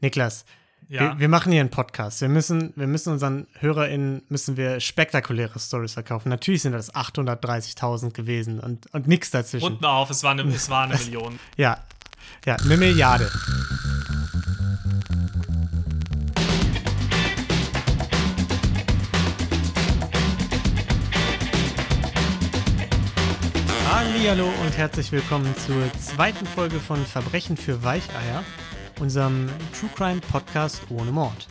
Niklas, Ja. wir, wir machen hier einen Podcast. Wir müssen, wir müssen unseren HörerInnen müssen wir spektakuläre Stories verkaufen. Natürlich sind das 830.000 gewesen und, und nichts dazwischen. Unten auf, es war eine, es war eine Million. Ja, ja, eine Milliarde. Hallo und herzlich willkommen zur zweiten Folge von Verbrechen für Weicheier, unserem True Crime Podcast ohne Mord.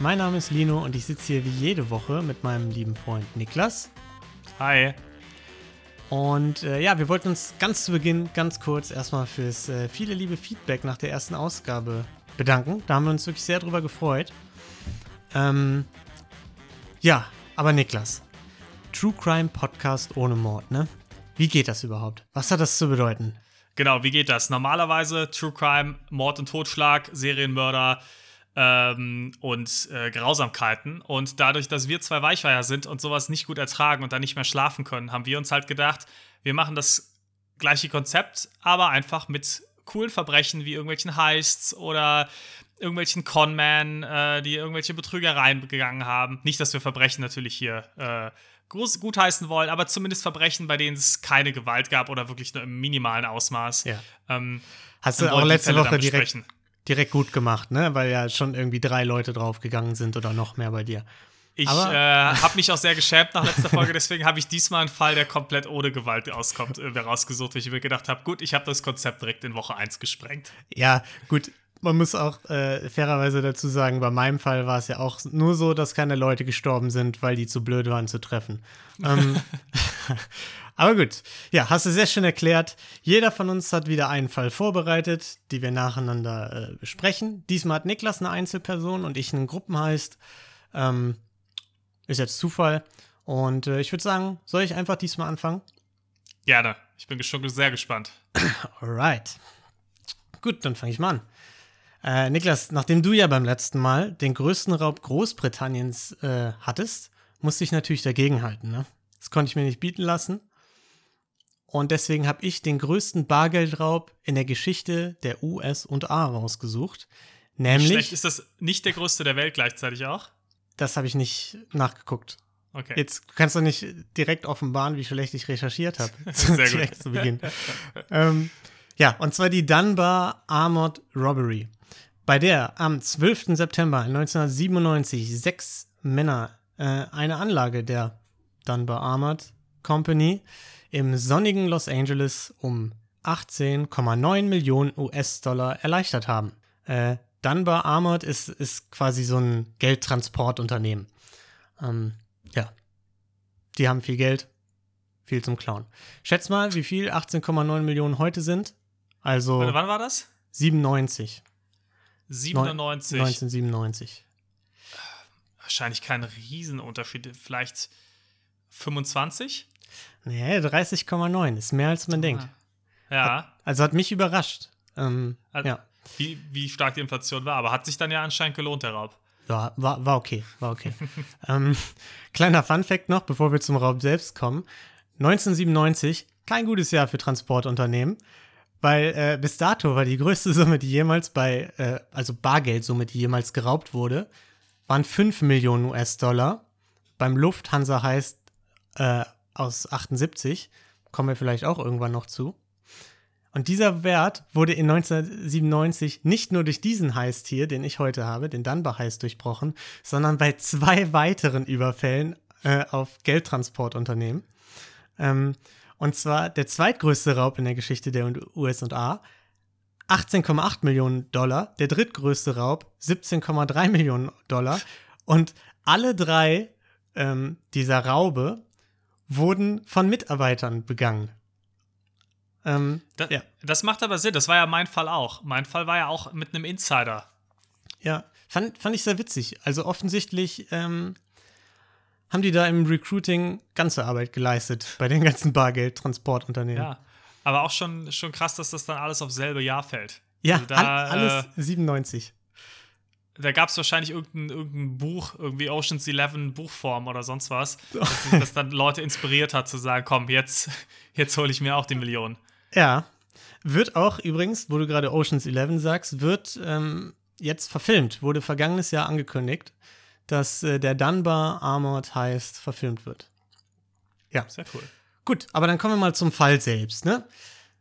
Mein Name ist Lino und ich sitze hier wie jede Woche mit meinem lieben Freund Niklas. Hi. Und äh, ja, wir wollten uns ganz zu Beginn ganz kurz erstmal fürs äh, viele liebe Feedback nach der ersten Ausgabe bedanken. Da haben wir uns wirklich sehr drüber gefreut. Ähm, ja, aber Niklas, True Crime Podcast ohne Mord, ne? Wie geht das überhaupt? Was hat das zu bedeuten? Genau, wie geht das? Normalerweise True Crime, Mord und Totschlag, Serienmörder ähm, und äh, Grausamkeiten. Und dadurch, dass wir zwei Weichweier sind und sowas nicht gut ertragen und dann nicht mehr schlafen können, haben wir uns halt gedacht, wir machen das gleiche Konzept, aber einfach mit coolen Verbrechen wie irgendwelchen Heists oder irgendwelchen Conmen, äh, die irgendwelche Betrügereien begangen haben. Nicht, dass wir Verbrechen natürlich hier äh, groß gutheißen wollen, aber zumindest Verbrechen, bei denen es keine Gewalt gab oder wirklich nur im minimalen Ausmaß. Ja. Ähm, Hast du auch letzte Woche direkt, direkt gut gemacht, ne? Weil ja schon irgendwie drei Leute draufgegangen sind oder noch mehr bei dir. Ich äh, habe mich auch sehr geschämt nach letzter Folge, deswegen habe ich diesmal einen Fall, der komplett ohne Gewalt auskommt, äh, rausgesucht, weil ich mir gedacht habe, gut, ich habe das Konzept direkt in Woche 1 gesprengt. Ja, gut. Man muss auch äh, fairerweise dazu sagen, bei meinem Fall war es ja auch nur so, dass keine Leute gestorben sind, weil die zu blöd waren zu treffen. Ähm, aber gut, ja, hast du sehr schön erklärt. Jeder von uns hat wieder einen Fall vorbereitet, die wir nacheinander äh, besprechen. Diesmal hat Niklas eine Einzelperson und ich einen Gruppenheist. Ähm, ist jetzt Zufall. Und äh, ich würde sagen, soll ich einfach diesmal anfangen? Gerne. Ich bin schon sehr gespannt. Alright. Gut, dann fange ich mal an. Äh, Niklas, nachdem du ja beim letzten Mal den größten Raub Großbritanniens äh, hattest, musste ich natürlich dagegenhalten. Ne? Das konnte ich mir nicht bieten lassen. Und deswegen habe ich den größten Bargeldraub in der Geschichte der US und A rausgesucht. Schlecht Nämlich, ist das nicht der größte der Welt gleichzeitig auch? das habe ich nicht nachgeguckt. Okay. Jetzt kannst du nicht direkt offenbaren, wie schlecht ich recherchiert habe. Sehr gut. zu Beginn. ähm, ja, und zwar die Dunbar Armored Robbery, bei der am 12. September 1997 sechs Männer äh, eine Anlage der Dunbar Armored Company im sonnigen Los Angeles um 18,9 Millionen US-Dollar erleichtert haben. Äh, Dunbar Armored ist, ist quasi so ein Geldtransportunternehmen. Ähm, ja, die haben viel Geld, viel zum Klauen. Schätz mal, wie viel 18,9 Millionen heute sind? Also Warte, wann war das? 97. 97. 1997. Wahrscheinlich kein Riesenunterschied. Vielleicht 25? Nee, 30,9 ist mehr als man denkt. Ja. Also hat mich überrascht. Ähm, Also- ja. Wie, wie stark die Inflation war. Aber hat sich dann ja anscheinend gelohnt, der Raub. Ja, war, war okay, war okay. ähm, kleiner Fun-Fact noch, bevor wir zum Raub selbst kommen. 1997, kein gutes Jahr für Transportunternehmen, weil äh, bis dato war die größte Summe, die jemals bei, äh, also Bargeldsumme, die jemals geraubt wurde, waren 5 Millionen US-Dollar. Beim Lufthansa heißt äh, aus 78, kommen wir vielleicht auch irgendwann noch zu. Und dieser Wert wurde in 1997 nicht nur durch diesen Heist hier, den ich heute habe, den Dunbar-Heist durchbrochen, sondern bei zwei weiteren Überfällen äh, auf Geldtransportunternehmen. Ähm, und zwar der zweitgrößte Raub in der Geschichte der USA, 18,8 Millionen Dollar, der drittgrößte Raub, 17,3 Millionen Dollar. Und alle drei ähm, dieser Raube wurden von Mitarbeitern begangen. Ähm, Das, ja. das macht aber Sinn. Das war ja mein Fall auch. Mein Fall war ja auch mit einem Insider. Ja, fand, fand ich sehr witzig. Also offensichtlich ähm, haben die da im Recruiting ganze Arbeit geleistet bei den ganzen Bargeldtransportunternehmen. Ja. Aber auch schon, schon krass, dass das dann alles aufs selbe Jahr fällt. Ja, Also da, all, alles 97. Da gab es wahrscheinlich irgendein, irgendein Buch, irgendwie Oceans 11 Buchform oder sonst was, das, das dann Leute inspiriert hat zu sagen, komm, jetzt, jetzt hole ich mir auch die Million. Ja. Wird auch übrigens, wo du gerade Oceans 11 sagst, wird ähm, jetzt verfilmt, wurde vergangenes Jahr angekündigt, dass äh, der Dunbar Armored Heist verfilmt wird. Ja. Sehr cool. Gut, aber dann kommen wir mal zum Fall selbst, ne?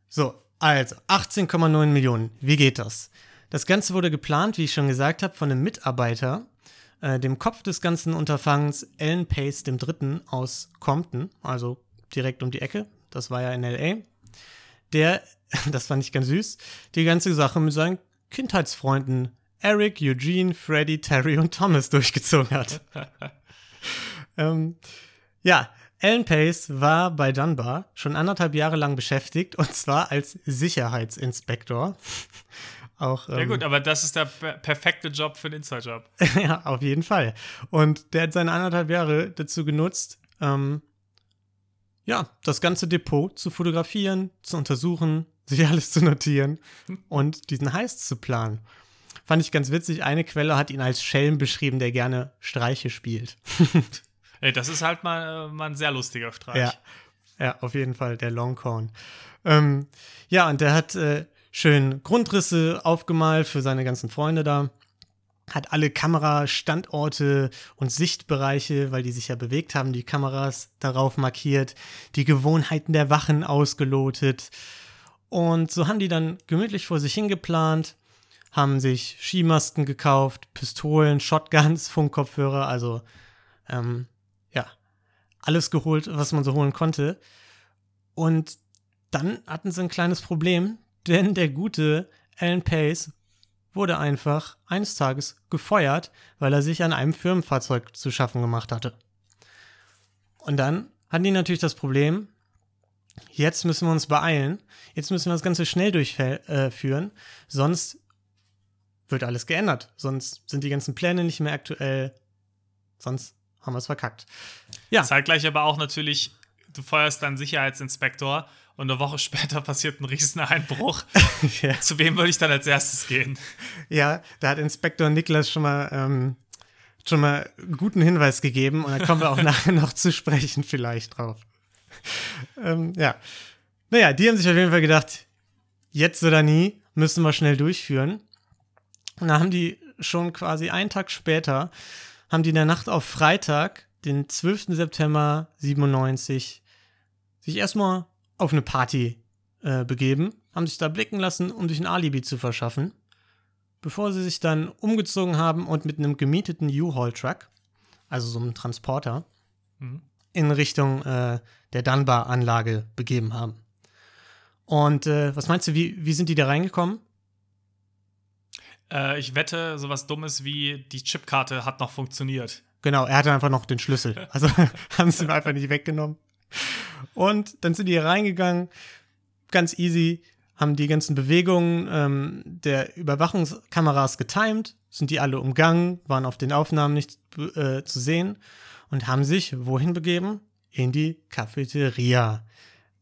So, also 18,9 Millionen. Wie geht das? Das Ganze wurde geplant, wie ich schon gesagt habe, von einem Mitarbeiter, äh, dem Kopf des ganzen Unterfangens, Alan Pace III. aus Compton, also direkt um die Ecke. Das war ja in LA. Der, das fand ich ganz süß, die ganze Sache mit seinen Kindheitsfreunden Eric, Eugene, Freddy, Terry und Thomas durchgezogen hat. ähm, ja, Alan Pace war bei Dunbar schon anderthalb Jahre lang beschäftigt und zwar als Sicherheitsinspektor. Auch, ja, ähm, gut, aber das ist der per perfekte Job für den Inside-Job. ja, auf jeden Fall. Und der hat seine anderthalb Jahre dazu genutzt, ähm, ja, das ganze Depot zu fotografieren, zu untersuchen, sich alles zu notieren und diesen Heist zu planen. Fand ich ganz witzig. Eine Quelle hat ihn als Schelm beschrieben, der gerne Streiche spielt. Ey, das ist halt mal, mal ein sehr lustiger Streich. Ja, ja auf jeden Fall, der Longhorn. Ähm, ja, und der hat äh, schön Grundrisse aufgemalt für seine ganzen Freunde da. Hat alle Kamerastandorte und Sichtbereiche, weil die sich ja bewegt haben, die Kameras darauf markiert, die Gewohnheiten der Wachen ausgelotet. Und so haben die dann gemütlich vor sich hingeplant, haben sich Skimasken gekauft, Pistolen, Shotguns, Funkkopfhörer, also ähm, ja, alles geholt, was man so holen konnte. Und dann hatten sie ein kleines Problem, denn der gute Alan Pace wurde einfach eines Tages gefeuert, weil er sich an einem Firmenfahrzeug zu schaffen gemacht hatte. Und dann hatten die natürlich das Problem, jetzt müssen wir uns beeilen, jetzt müssen wir das Ganze schnell durchführen, äh, sonst wird alles geändert, sonst sind die ganzen Pläne nicht mehr aktuell, sonst haben wir es verkackt. Ja. Zeitgleich aber auch natürlich, du feuerst deinen Sicherheitsinspektor und eine Woche später passiert ein Rieseneinbruch. ja. Zu wem würde ich dann als erstes gehen? Ja, da hat Inspektor Niklas schon mal, ähm, schon mal einen guten Hinweis gegeben und da kommen wir auch nachher noch zu sprechen, vielleicht drauf. ähm, ja. Naja, die haben sich auf jeden Fall gedacht, jetzt oder nie müssen wir schnell durchführen. Und da haben die schon quasi einen Tag später haben die in der Nacht auf Freitag, den 12. September 97, sich erstmal auf eine Party äh, begeben, haben sich da blicken lassen, um sich ein Alibi zu verschaffen, bevor sie sich dann umgezogen haben und mit einem gemieteten U-Haul-Truck, also so einem Transporter, mhm. in Richtung äh, der Dunbar-Anlage begeben haben. Und äh, was meinst du, wie, wie sind die da reingekommen? Äh, ich wette, sowas Dummes wie die Chipkarte hat noch funktioniert. Genau, er hatte einfach noch den Schlüssel. Also haben sie ihn einfach nicht weggenommen. Und dann sind die hier reingegangen, ganz easy, haben die ganzen Bewegungen ähm, der Überwachungskameras getimed, sind die alle umgangen, waren auf den Aufnahmen nicht äh, zu sehen und haben sich wohin begeben? In die Cafeteria.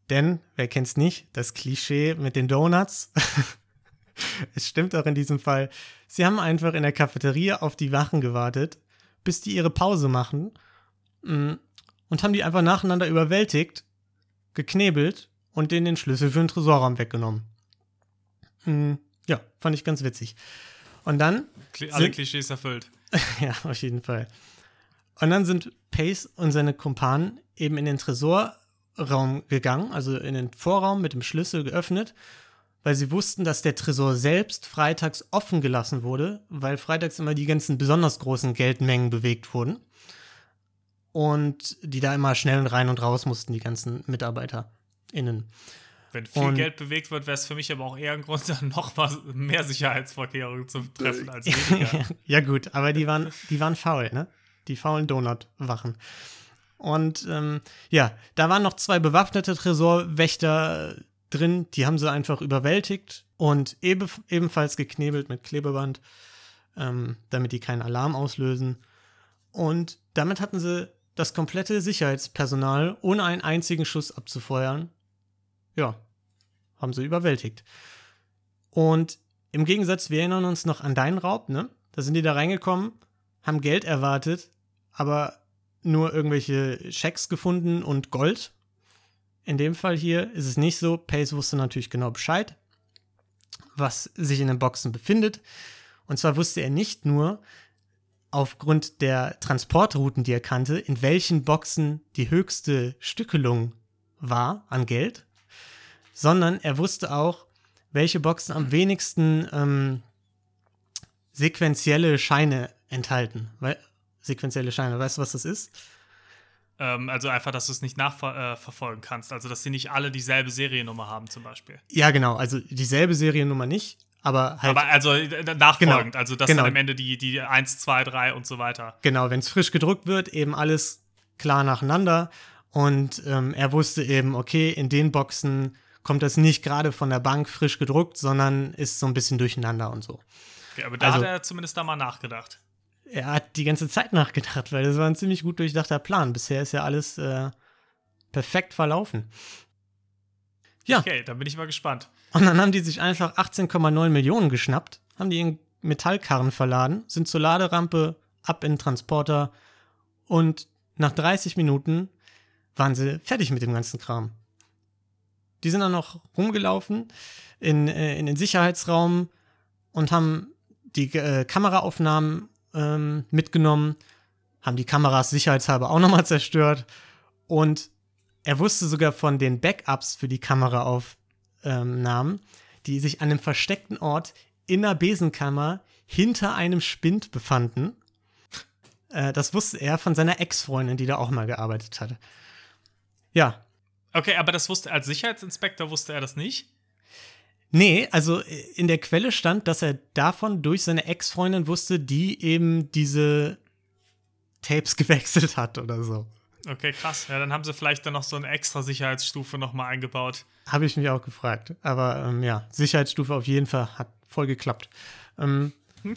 Denn, wer kennt's nicht, das Klischee mit den Donuts. es stimmt auch in diesem Fall. Sie haben einfach in der Cafeteria auf die Wachen gewartet, bis die ihre Pause machen mm, und haben die einfach nacheinander überwältigt, geknebelt und denen den Schlüssel für den Tresorraum weggenommen. Mm, ja, fand ich ganz witzig. Und dann. Alle Klischees erfüllt. ja, auf jeden Fall. Und dann sind Pace und seine Kumpanen eben in den Tresorraum gegangen, also in den Vorraum mit dem Schlüssel geöffnet weil sie wussten, dass der Tresor selbst freitags offen gelassen wurde, weil freitags immer die ganzen besonders großen Geldmengen bewegt wurden. Und die da immer schnell rein und raus mussten, die ganzen MitarbeiterInnen. Wenn viel und, Geld bewegt wird, wäre es für mich aber auch eher ein Grund, dann noch mal mehr Sicherheitsvorkehrungen zu treffen als weniger. ja, gut, aber die waren, die waren faul, ne? Die faulen Donut-Wachen. Und ähm, ja, da waren noch zwei bewaffnete Tresorwächter drin. Die haben sie einfach überwältigt und ebe, ebenfalls geknebelt mit Klebeband, ähm, damit die keinen Alarm auslösen. Und damit hatten sie das komplette Sicherheitspersonal ohne einen einzigen Schuss abzufeuern. Ja, haben sie überwältigt. Und im Gegensatz, wir erinnern uns noch an deinen Raub, ne? Da sind die da reingekommen, haben Geld erwartet, aber nur irgendwelche Schecks gefunden und Gold in dem Fall hier ist es nicht so. Pace wusste natürlich genau Bescheid, was sich in den Boxen befindet. Und zwar wusste er nicht nur aufgrund der Transportrouten, die er kannte, in welchen Boxen die höchste Stückelung war an Geld, sondern er wusste auch, welche Boxen am wenigsten ähm, sequentielle Scheine enthalten. Weil, sequentielle Scheine, weißt du, was das ist? Ähm, also einfach, dass du es nicht nachverfolgen äh, kannst. Also, dass sie nicht alle dieselbe Seriennummer haben, zum Beispiel. Ja, genau. Also dieselbe Seriennummer nicht, aber halt. Aber also äh, nachfolgend, genau, also dass genau. dann am Ende die, die 1, 2, 3 und so weiter. Genau, wenn es frisch gedruckt wird, eben alles klar nacheinander. Und ähm, er wusste eben, okay, in den Boxen kommt das nicht gerade von der Bank frisch gedruckt, sondern ist so ein bisschen durcheinander und so. Okay, aber da also, hat er zumindest da mal nachgedacht er hat die ganze Zeit nachgedacht, weil das war ein ziemlich gut durchdachter Plan. Bisher ist ja alles äh, perfekt verlaufen. Ja. Okay, dann bin ich mal gespannt. Und dann haben die sich einfach 18,9 Millionen geschnappt, haben die in Metallkarren verladen, sind zur Laderampe, ab in den Transporter und nach 30 Minuten waren sie fertig mit dem ganzen Kram. Die sind dann noch rumgelaufen in, äh, in den Sicherheitsraum und haben die äh, Kameraaufnahmen ähm, mitgenommen, haben die Kameras sicherheitshalber auch nochmal zerstört und er wusste sogar von den Backups für die Kameraaufnahmen, ähm, die sich an einem versteckten Ort in der Besenkammer hinter einem Spind befanden. Äh, das wusste er von seiner Ex-Freundin, die da auch mal gearbeitet hatte. Ja. Okay, aber das wusste als Sicherheitsinspektor wusste er das nicht? Nee, also äh, in der Quelle stand, dass er davon durch seine Ex-Freundin wusste, die eben diese Tapes gewechselt hat oder so. Okay, krass. Ja, dann haben sie vielleicht dann noch so eine extra Sicherheitsstufe nochmal eingebaut. Habe ich mich auch gefragt. Aber ähm, ja, Sicherheitsstufe auf jeden Fall hat voll geklappt. Ähm,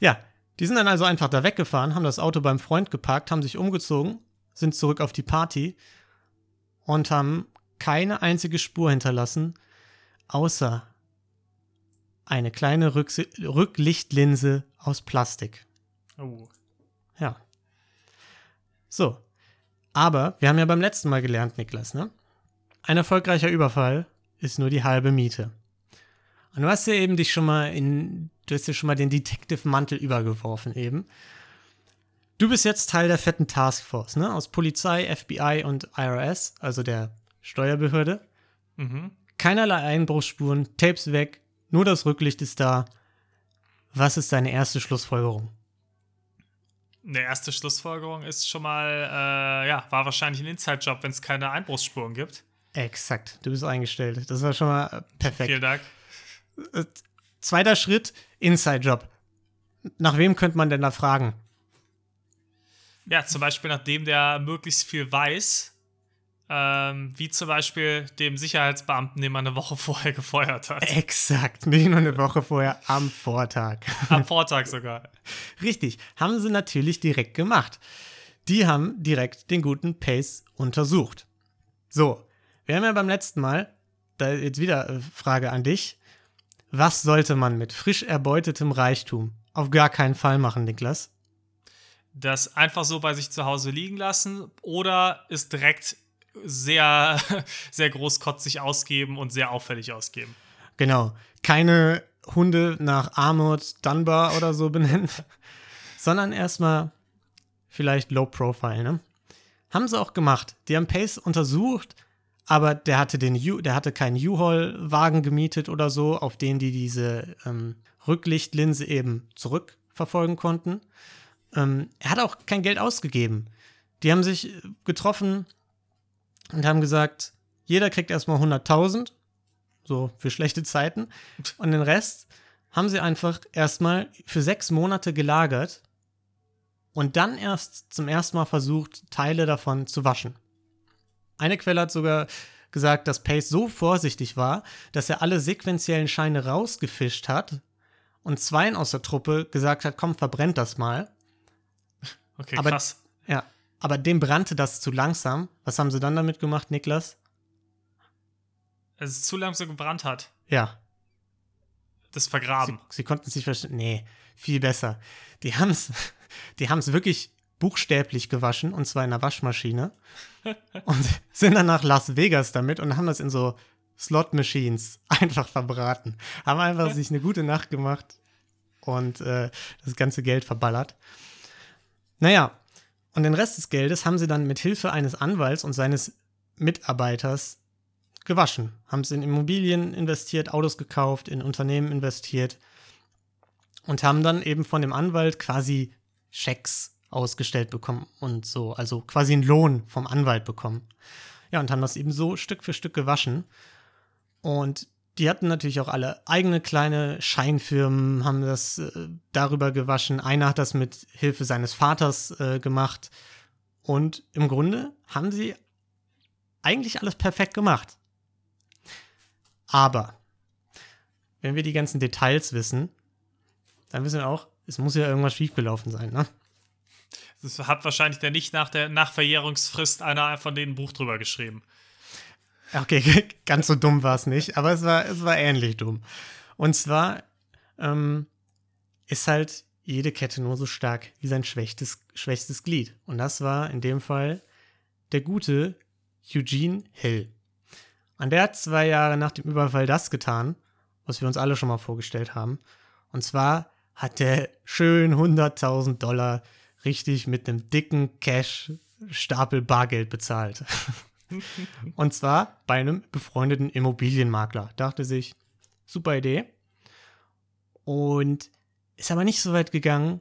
ja, die sind dann also einfach da weggefahren, haben das Auto beim Freund geparkt, haben sich umgezogen, sind zurück auf die Party und haben keine einzige Spur hinterlassen, außer eine kleine Rück Rücklichtlinse aus Plastik. Oh. Ja. So. Aber wir haben ja beim letzten Mal gelernt, Niklas, ne? Ein erfolgreicher Überfall ist nur die halbe Miete. Und du hast ja eben dich schon mal in, du hast ja schon mal den Detective-Mantel übergeworfen eben. Du bist jetzt Teil der fetten Taskforce, ne? Aus Polizei, FBI und IRS, also der Steuerbehörde. Mhm. Keinerlei Einbruchsspuren, Tapes weg, nur das Rücklicht ist da. Was ist deine erste Schlussfolgerung? Eine erste Schlussfolgerung ist schon mal, äh, ja, war wahrscheinlich ein Inside-Job, wenn es keine Einbruchsspuren gibt. Exakt, du bist eingestellt. Das war schon mal äh, perfekt. Vielen Dank. Äh, zweiter Schritt, Inside-Job. Nach wem könnte man denn da fragen? Ja, zum Beispiel nachdem der möglichst viel weiß, ähm, wie zum Beispiel dem Sicherheitsbeamten, den man eine Woche vorher gefeuert hat. Exakt, nicht nur eine Woche vorher, am Vortag. Am Vortag sogar. Richtig, haben sie natürlich direkt gemacht. Die haben direkt den guten Pace untersucht. So, wir haben ja beim letzten Mal, da jetzt wieder äh, Frage an dich. Was sollte man mit frisch erbeutetem Reichtum auf gar keinen Fall machen, Niklas? Das einfach so bei sich zu Hause liegen lassen oder ist direkt sehr, sehr großkotzig ausgeben und sehr auffällig ausgeben. Genau. Keine Hunde nach Armored Dunbar oder so benennen, sondern erstmal vielleicht Low Profile, ne? Haben sie auch gemacht. Die haben Pace untersucht, aber der hatte, den U der hatte keinen U-Haul-Wagen gemietet oder so, auf den die diese ähm, Rücklichtlinse eben zurückverfolgen konnten. Ähm, er hat auch kein Geld ausgegeben. Die haben sich getroffen, und haben gesagt, jeder kriegt erstmal 100.000, so für schlechte Zeiten. Und den Rest haben sie einfach erstmal für sechs Monate gelagert und dann erst zum ersten Mal versucht, Teile davon zu waschen. Eine Quelle hat sogar gesagt, dass Pace so vorsichtig war, dass er alle sequentiellen Scheine rausgefischt hat und zweien aus der Truppe gesagt hat, komm, verbrennt das mal. Okay, Aber, krass. Ja, aber dem brannte das zu langsam. Was haben sie dann damit gemacht, Niklas? Dass es zu langsam gebrannt hat. Ja. Das Vergraben. Sie, sie konnten es nicht verstehen. Nee, viel besser. Die haben es die haben's wirklich buchstäblich gewaschen, und zwar in einer Waschmaschine. und sind dann nach Las Vegas damit und haben das in so Slot-Machines einfach verbraten. Haben einfach sich eine gute Nacht gemacht und äh, das ganze Geld verballert. Naja, und den Rest des Geldes haben sie dann mit Hilfe eines Anwalts und seines Mitarbeiters gewaschen. Haben es in Immobilien investiert, Autos gekauft, in Unternehmen investiert und haben dann eben von dem Anwalt quasi Schecks ausgestellt bekommen und so, also quasi einen Lohn vom Anwalt bekommen. Ja, und haben das eben so Stück für Stück gewaschen. Und die hatten natürlich auch alle eigene kleine Scheinfirmen, haben das äh, darüber gewaschen. Einer hat das mit Hilfe seines Vaters äh, gemacht. Und im Grunde haben sie eigentlich alles perfekt gemacht. Aber wenn wir die ganzen Details wissen, dann wissen wir auch, es muss ja irgendwas schiefgelaufen sein, ne? Das hat wahrscheinlich der nicht nach der Nachverjährungsfrist einer von denen ein Buch drüber geschrieben. Okay, ganz so dumm war es nicht, aber es war, es war ähnlich dumm. Und zwar ähm, ist halt jede Kette nur so stark wie sein schwächstes, schwächstes Glied. Und das war in dem Fall der gute Eugene Hill. Und der hat zwei Jahre nach dem Überfall das getan, was wir uns alle schon mal vorgestellt haben. Und zwar hat der schön 100.000 Dollar richtig mit einem dicken Cash-Stapel Bargeld bezahlt. Und zwar bei einem befreundeten Immobilienmakler. Dachte sich, super Idee. Und ist aber nicht so weit gegangen,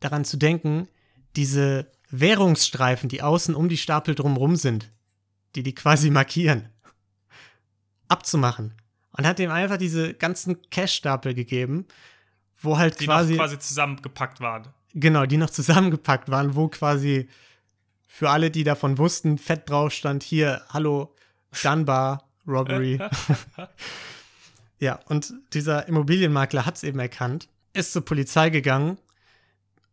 daran zu denken, diese Währungsstreifen, die außen um die Stapel drumrum sind, die die quasi markieren, abzumachen. Und hat dem einfach diese ganzen Cash-Stapel gegeben, wo halt die quasi. noch quasi zusammengepackt waren. Genau, die noch zusammengepackt waren, wo quasi für alle, die davon wussten, fett drauf stand, hier, hallo, Dunbar Robbery. ja, und dieser Immobilienmakler hat es eben erkannt, ist zur Polizei gegangen.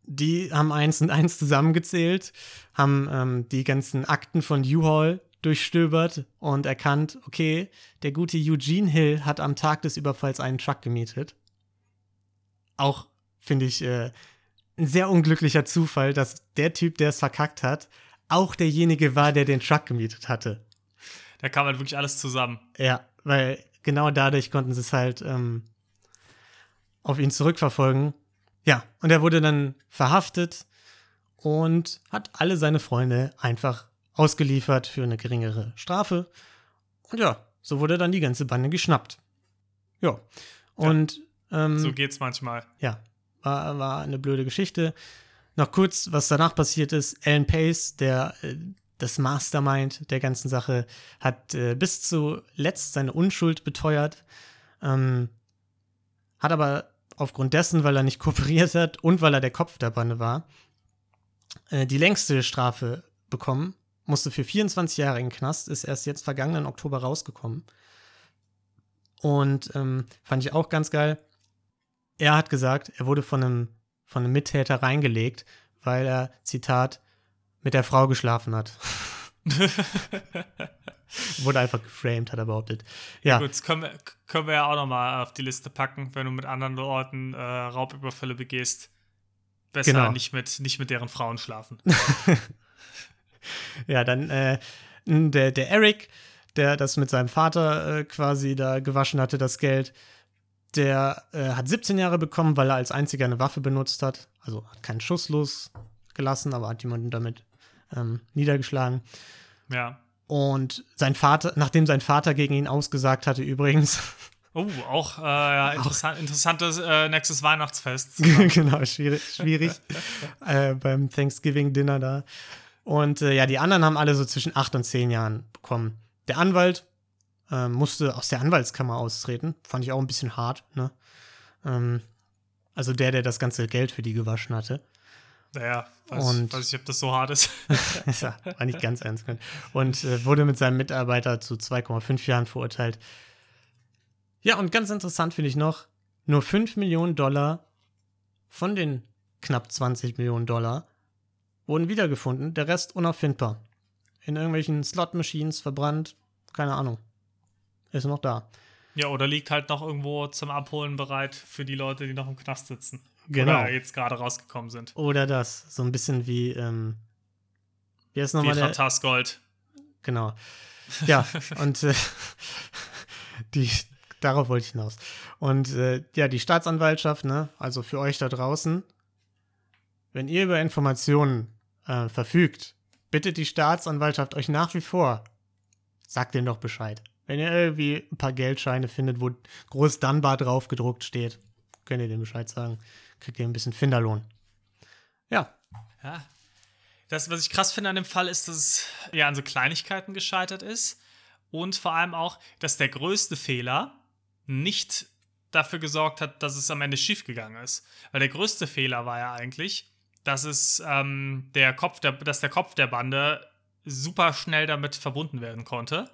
Die haben eins und eins zusammengezählt, haben ähm, die ganzen Akten von U-Haul durchstöbert und erkannt, okay, der gute Eugene Hill hat am Tag des Überfalls einen Truck gemietet. Auch, finde ich, äh, ein sehr unglücklicher Zufall, dass der Typ, der es verkackt hat, auch derjenige war, der den Truck gemietet hatte. Da kam halt wirklich alles zusammen. Ja, weil genau dadurch konnten sie es halt ähm, auf ihn zurückverfolgen. Ja, und er wurde dann verhaftet und hat alle seine Freunde einfach ausgeliefert für eine geringere Strafe. Und ja, so wurde dann die ganze Bande geschnappt. Ja, und. Ja, ähm, so geht's manchmal. Ja, war, war eine blöde Geschichte. Noch kurz, was danach passiert ist. Alan Pace, der äh, das Mastermind der ganzen Sache, hat äh, bis zuletzt seine Unschuld beteuert. Ähm, hat aber aufgrund dessen, weil er nicht kooperiert hat und weil er der Kopf der Bande war, äh, die längste Strafe bekommen. Musste für 24 Jahre in den Knast, ist erst jetzt vergangenen Oktober rausgekommen. Und ähm, fand ich auch ganz geil. Er hat gesagt, er wurde von einem von einem Mittäter reingelegt, weil er, Zitat, mit der Frau geschlafen hat. Wurde einfach geframed, hat er behauptet. Ja. Gut, das können wir, können wir ja auch nochmal auf die Liste packen, wenn du mit anderen Leuten äh, Raubüberfälle begehst. Besser genau. nicht, mit, nicht mit deren Frauen schlafen. ja, dann äh, der, der Eric, der das mit seinem Vater äh, quasi da gewaschen hatte, das Geld, der äh, hat 17 Jahre bekommen, weil er als einziger eine Waffe benutzt hat. Also hat keinen Schuss losgelassen, aber hat jemanden damit ähm, niedergeschlagen. Ja. Und sein Vater, nachdem sein Vater gegen ihn ausgesagt hatte, übrigens. Oh, auch, äh, ja, interessant, interessantes äh, nächstes Weihnachtsfest. genau, schwierig, schwierig äh, beim Thanksgiving-Dinner da. Und äh, ja, die anderen haben alle so zwischen acht und zehn Jahren bekommen. Der Anwalt äh, musste aus der Anwaltskammer austreten. Fand ich auch ein bisschen hart, ne? Ähm, also der, der das ganze Geld für die gewaschen hatte. Naja, weiß, und, weiß ich, ob das so hart ist. ja, war nicht ganz ernst gemeint. Und äh, wurde mit seinem Mitarbeiter zu 2,5 Jahren verurteilt. Ja, und ganz interessant finde ich noch, nur 5 Millionen Dollar von den knapp 20 Millionen Dollar wurden wiedergefunden, der Rest unauffindbar. In irgendwelchen Slot-Machines verbrannt, keine Ahnung ist noch da. Ja, oder liegt halt noch irgendwo zum Abholen bereit für die Leute, die noch im Knast sitzen. Genau. Oder jetzt gerade rausgekommen sind. Oder das. So ein bisschen wie, ähm, wie ist nochmal der? Gold. genau. Ja, und äh, die, darauf wollte ich hinaus. Und äh, ja, die Staatsanwaltschaft, ne, also für euch da draußen, wenn ihr über Informationen äh, verfügt, bittet die Staatsanwaltschaft euch nach wie vor, sagt denen doch Bescheid. Wenn ihr irgendwie ein paar Geldscheine findet, wo groß Dunbar drauf gedruckt steht, könnt ihr dem Bescheid sagen. Kriegt ihr ein bisschen Finderlohn. Ja. Ja. Das, was ich krass finde an dem Fall, ist, dass es ja an so Kleinigkeiten gescheitert ist. Und vor allem auch, dass der größte Fehler nicht dafür gesorgt hat, dass es am Ende schiefgegangen ist. Weil der größte Fehler war ja eigentlich, dass es ähm, der Kopf der, dass der Kopf der Bande super schnell damit verbunden werden konnte.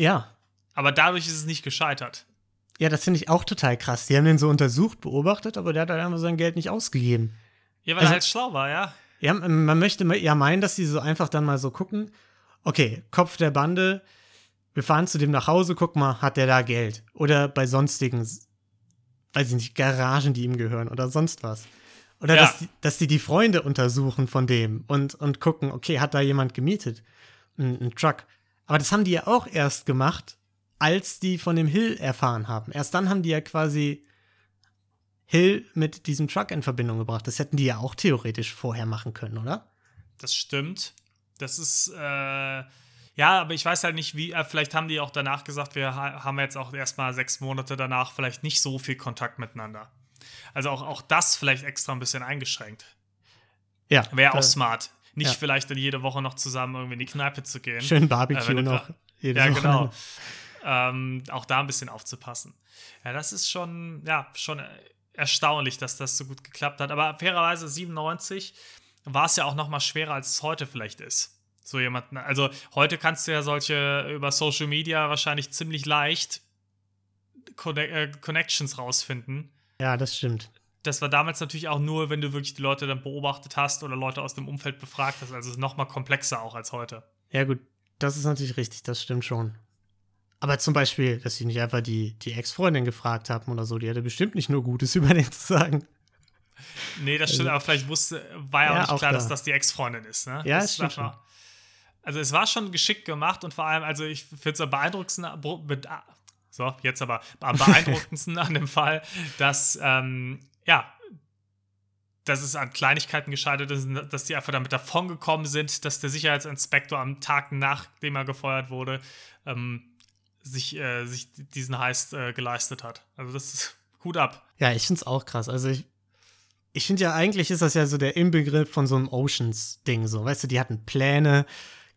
Ja. Aber dadurch ist es nicht gescheitert. Ja, das finde ich auch total krass. Die haben den so untersucht, beobachtet, aber der hat halt einfach sein Geld nicht ausgegeben. Ja, weil Also- er halt schlau war, ja. Ja, man möchte ja meinen, dass sie so einfach dann mal so gucken, okay, Kopf der Bande, wir fahren zu dem nach Hause, guck mal, hat der da Geld? Oder bei sonstigen, weiß ich nicht, Garagen, die ihm gehören oder sonst was. Oder Ja. dass, die, dass die die Freunde untersuchen von dem und, und gucken, okay, hat da jemand gemietet? Ein, ein Truck. Aber das haben die ja auch erst gemacht, als die von dem Hill erfahren haben. Erst dann haben die ja quasi Hill mit diesem Truck in Verbindung gebracht. Das hätten die ja auch theoretisch vorher machen können, oder? Das stimmt. Das ist, äh, ja, aber ich weiß halt nicht, wie, äh, vielleicht haben die auch danach gesagt, wir ha haben jetzt auch erstmal sechs Monate danach vielleicht nicht so viel Kontakt miteinander. Also auch, auch das vielleicht extra ein bisschen eingeschränkt. Ja. Wäre auch smart. Nicht ja. vielleicht dann jede Woche noch zusammen irgendwie in die Kneipe zu gehen. Schön Äh, Barbecue du noch. Ja, genau. Wochenende. ähm, auch da ein bisschen aufzupassen. Ja, das ist schon, ja, schon erstaunlich, dass das so gut geklappt hat. Aber fairerweise 97 war es ja auch noch mal schwerer, als es heute vielleicht ist. So jemanden, also heute kannst du ja solche über Social Media wahrscheinlich ziemlich leicht äh, Connections rausfinden. Ja, das stimmt. Das war damals natürlich auch nur, wenn du wirklich die Leute dann beobachtet hast oder Leute aus dem Umfeld befragt hast. Also noch mal komplexer auch als heute. Ja, gut, das ist natürlich richtig, das stimmt schon. Aber zum Beispiel, dass sie nicht einfach die, die Ex-Freundin gefragt haben oder so, die hatte bestimmt nicht nur Gutes über den zu sagen. Nee, das stimmt, Also- aber vielleicht wusste, war ja auch Ja, nicht auch klar, da. dass das die Ex-Freundin ist. Ne? Ja, das stimmt man- Also es war schon geschickt gemacht und vor allem, also ich finde es am beeindruckendsten, ah, so, jetzt aber am beeindruckendsten an dem Fall, dass, ähm, ja, dass es an Kleinigkeiten gescheitert ist, dass die einfach damit davongekommen sind, dass der Sicherheitsinspektor am Tag, nachdem er gefeuert wurde, ähm, sich, äh, sich diesen Heist äh, geleistet hat. Also das ist Hut ab. Ja, ich find's auch krass. Also ich, ich finde ja, eigentlich ist das ja so der Inbegriff von so einem Oceans-Ding. So, weißt du, die hatten Pläne,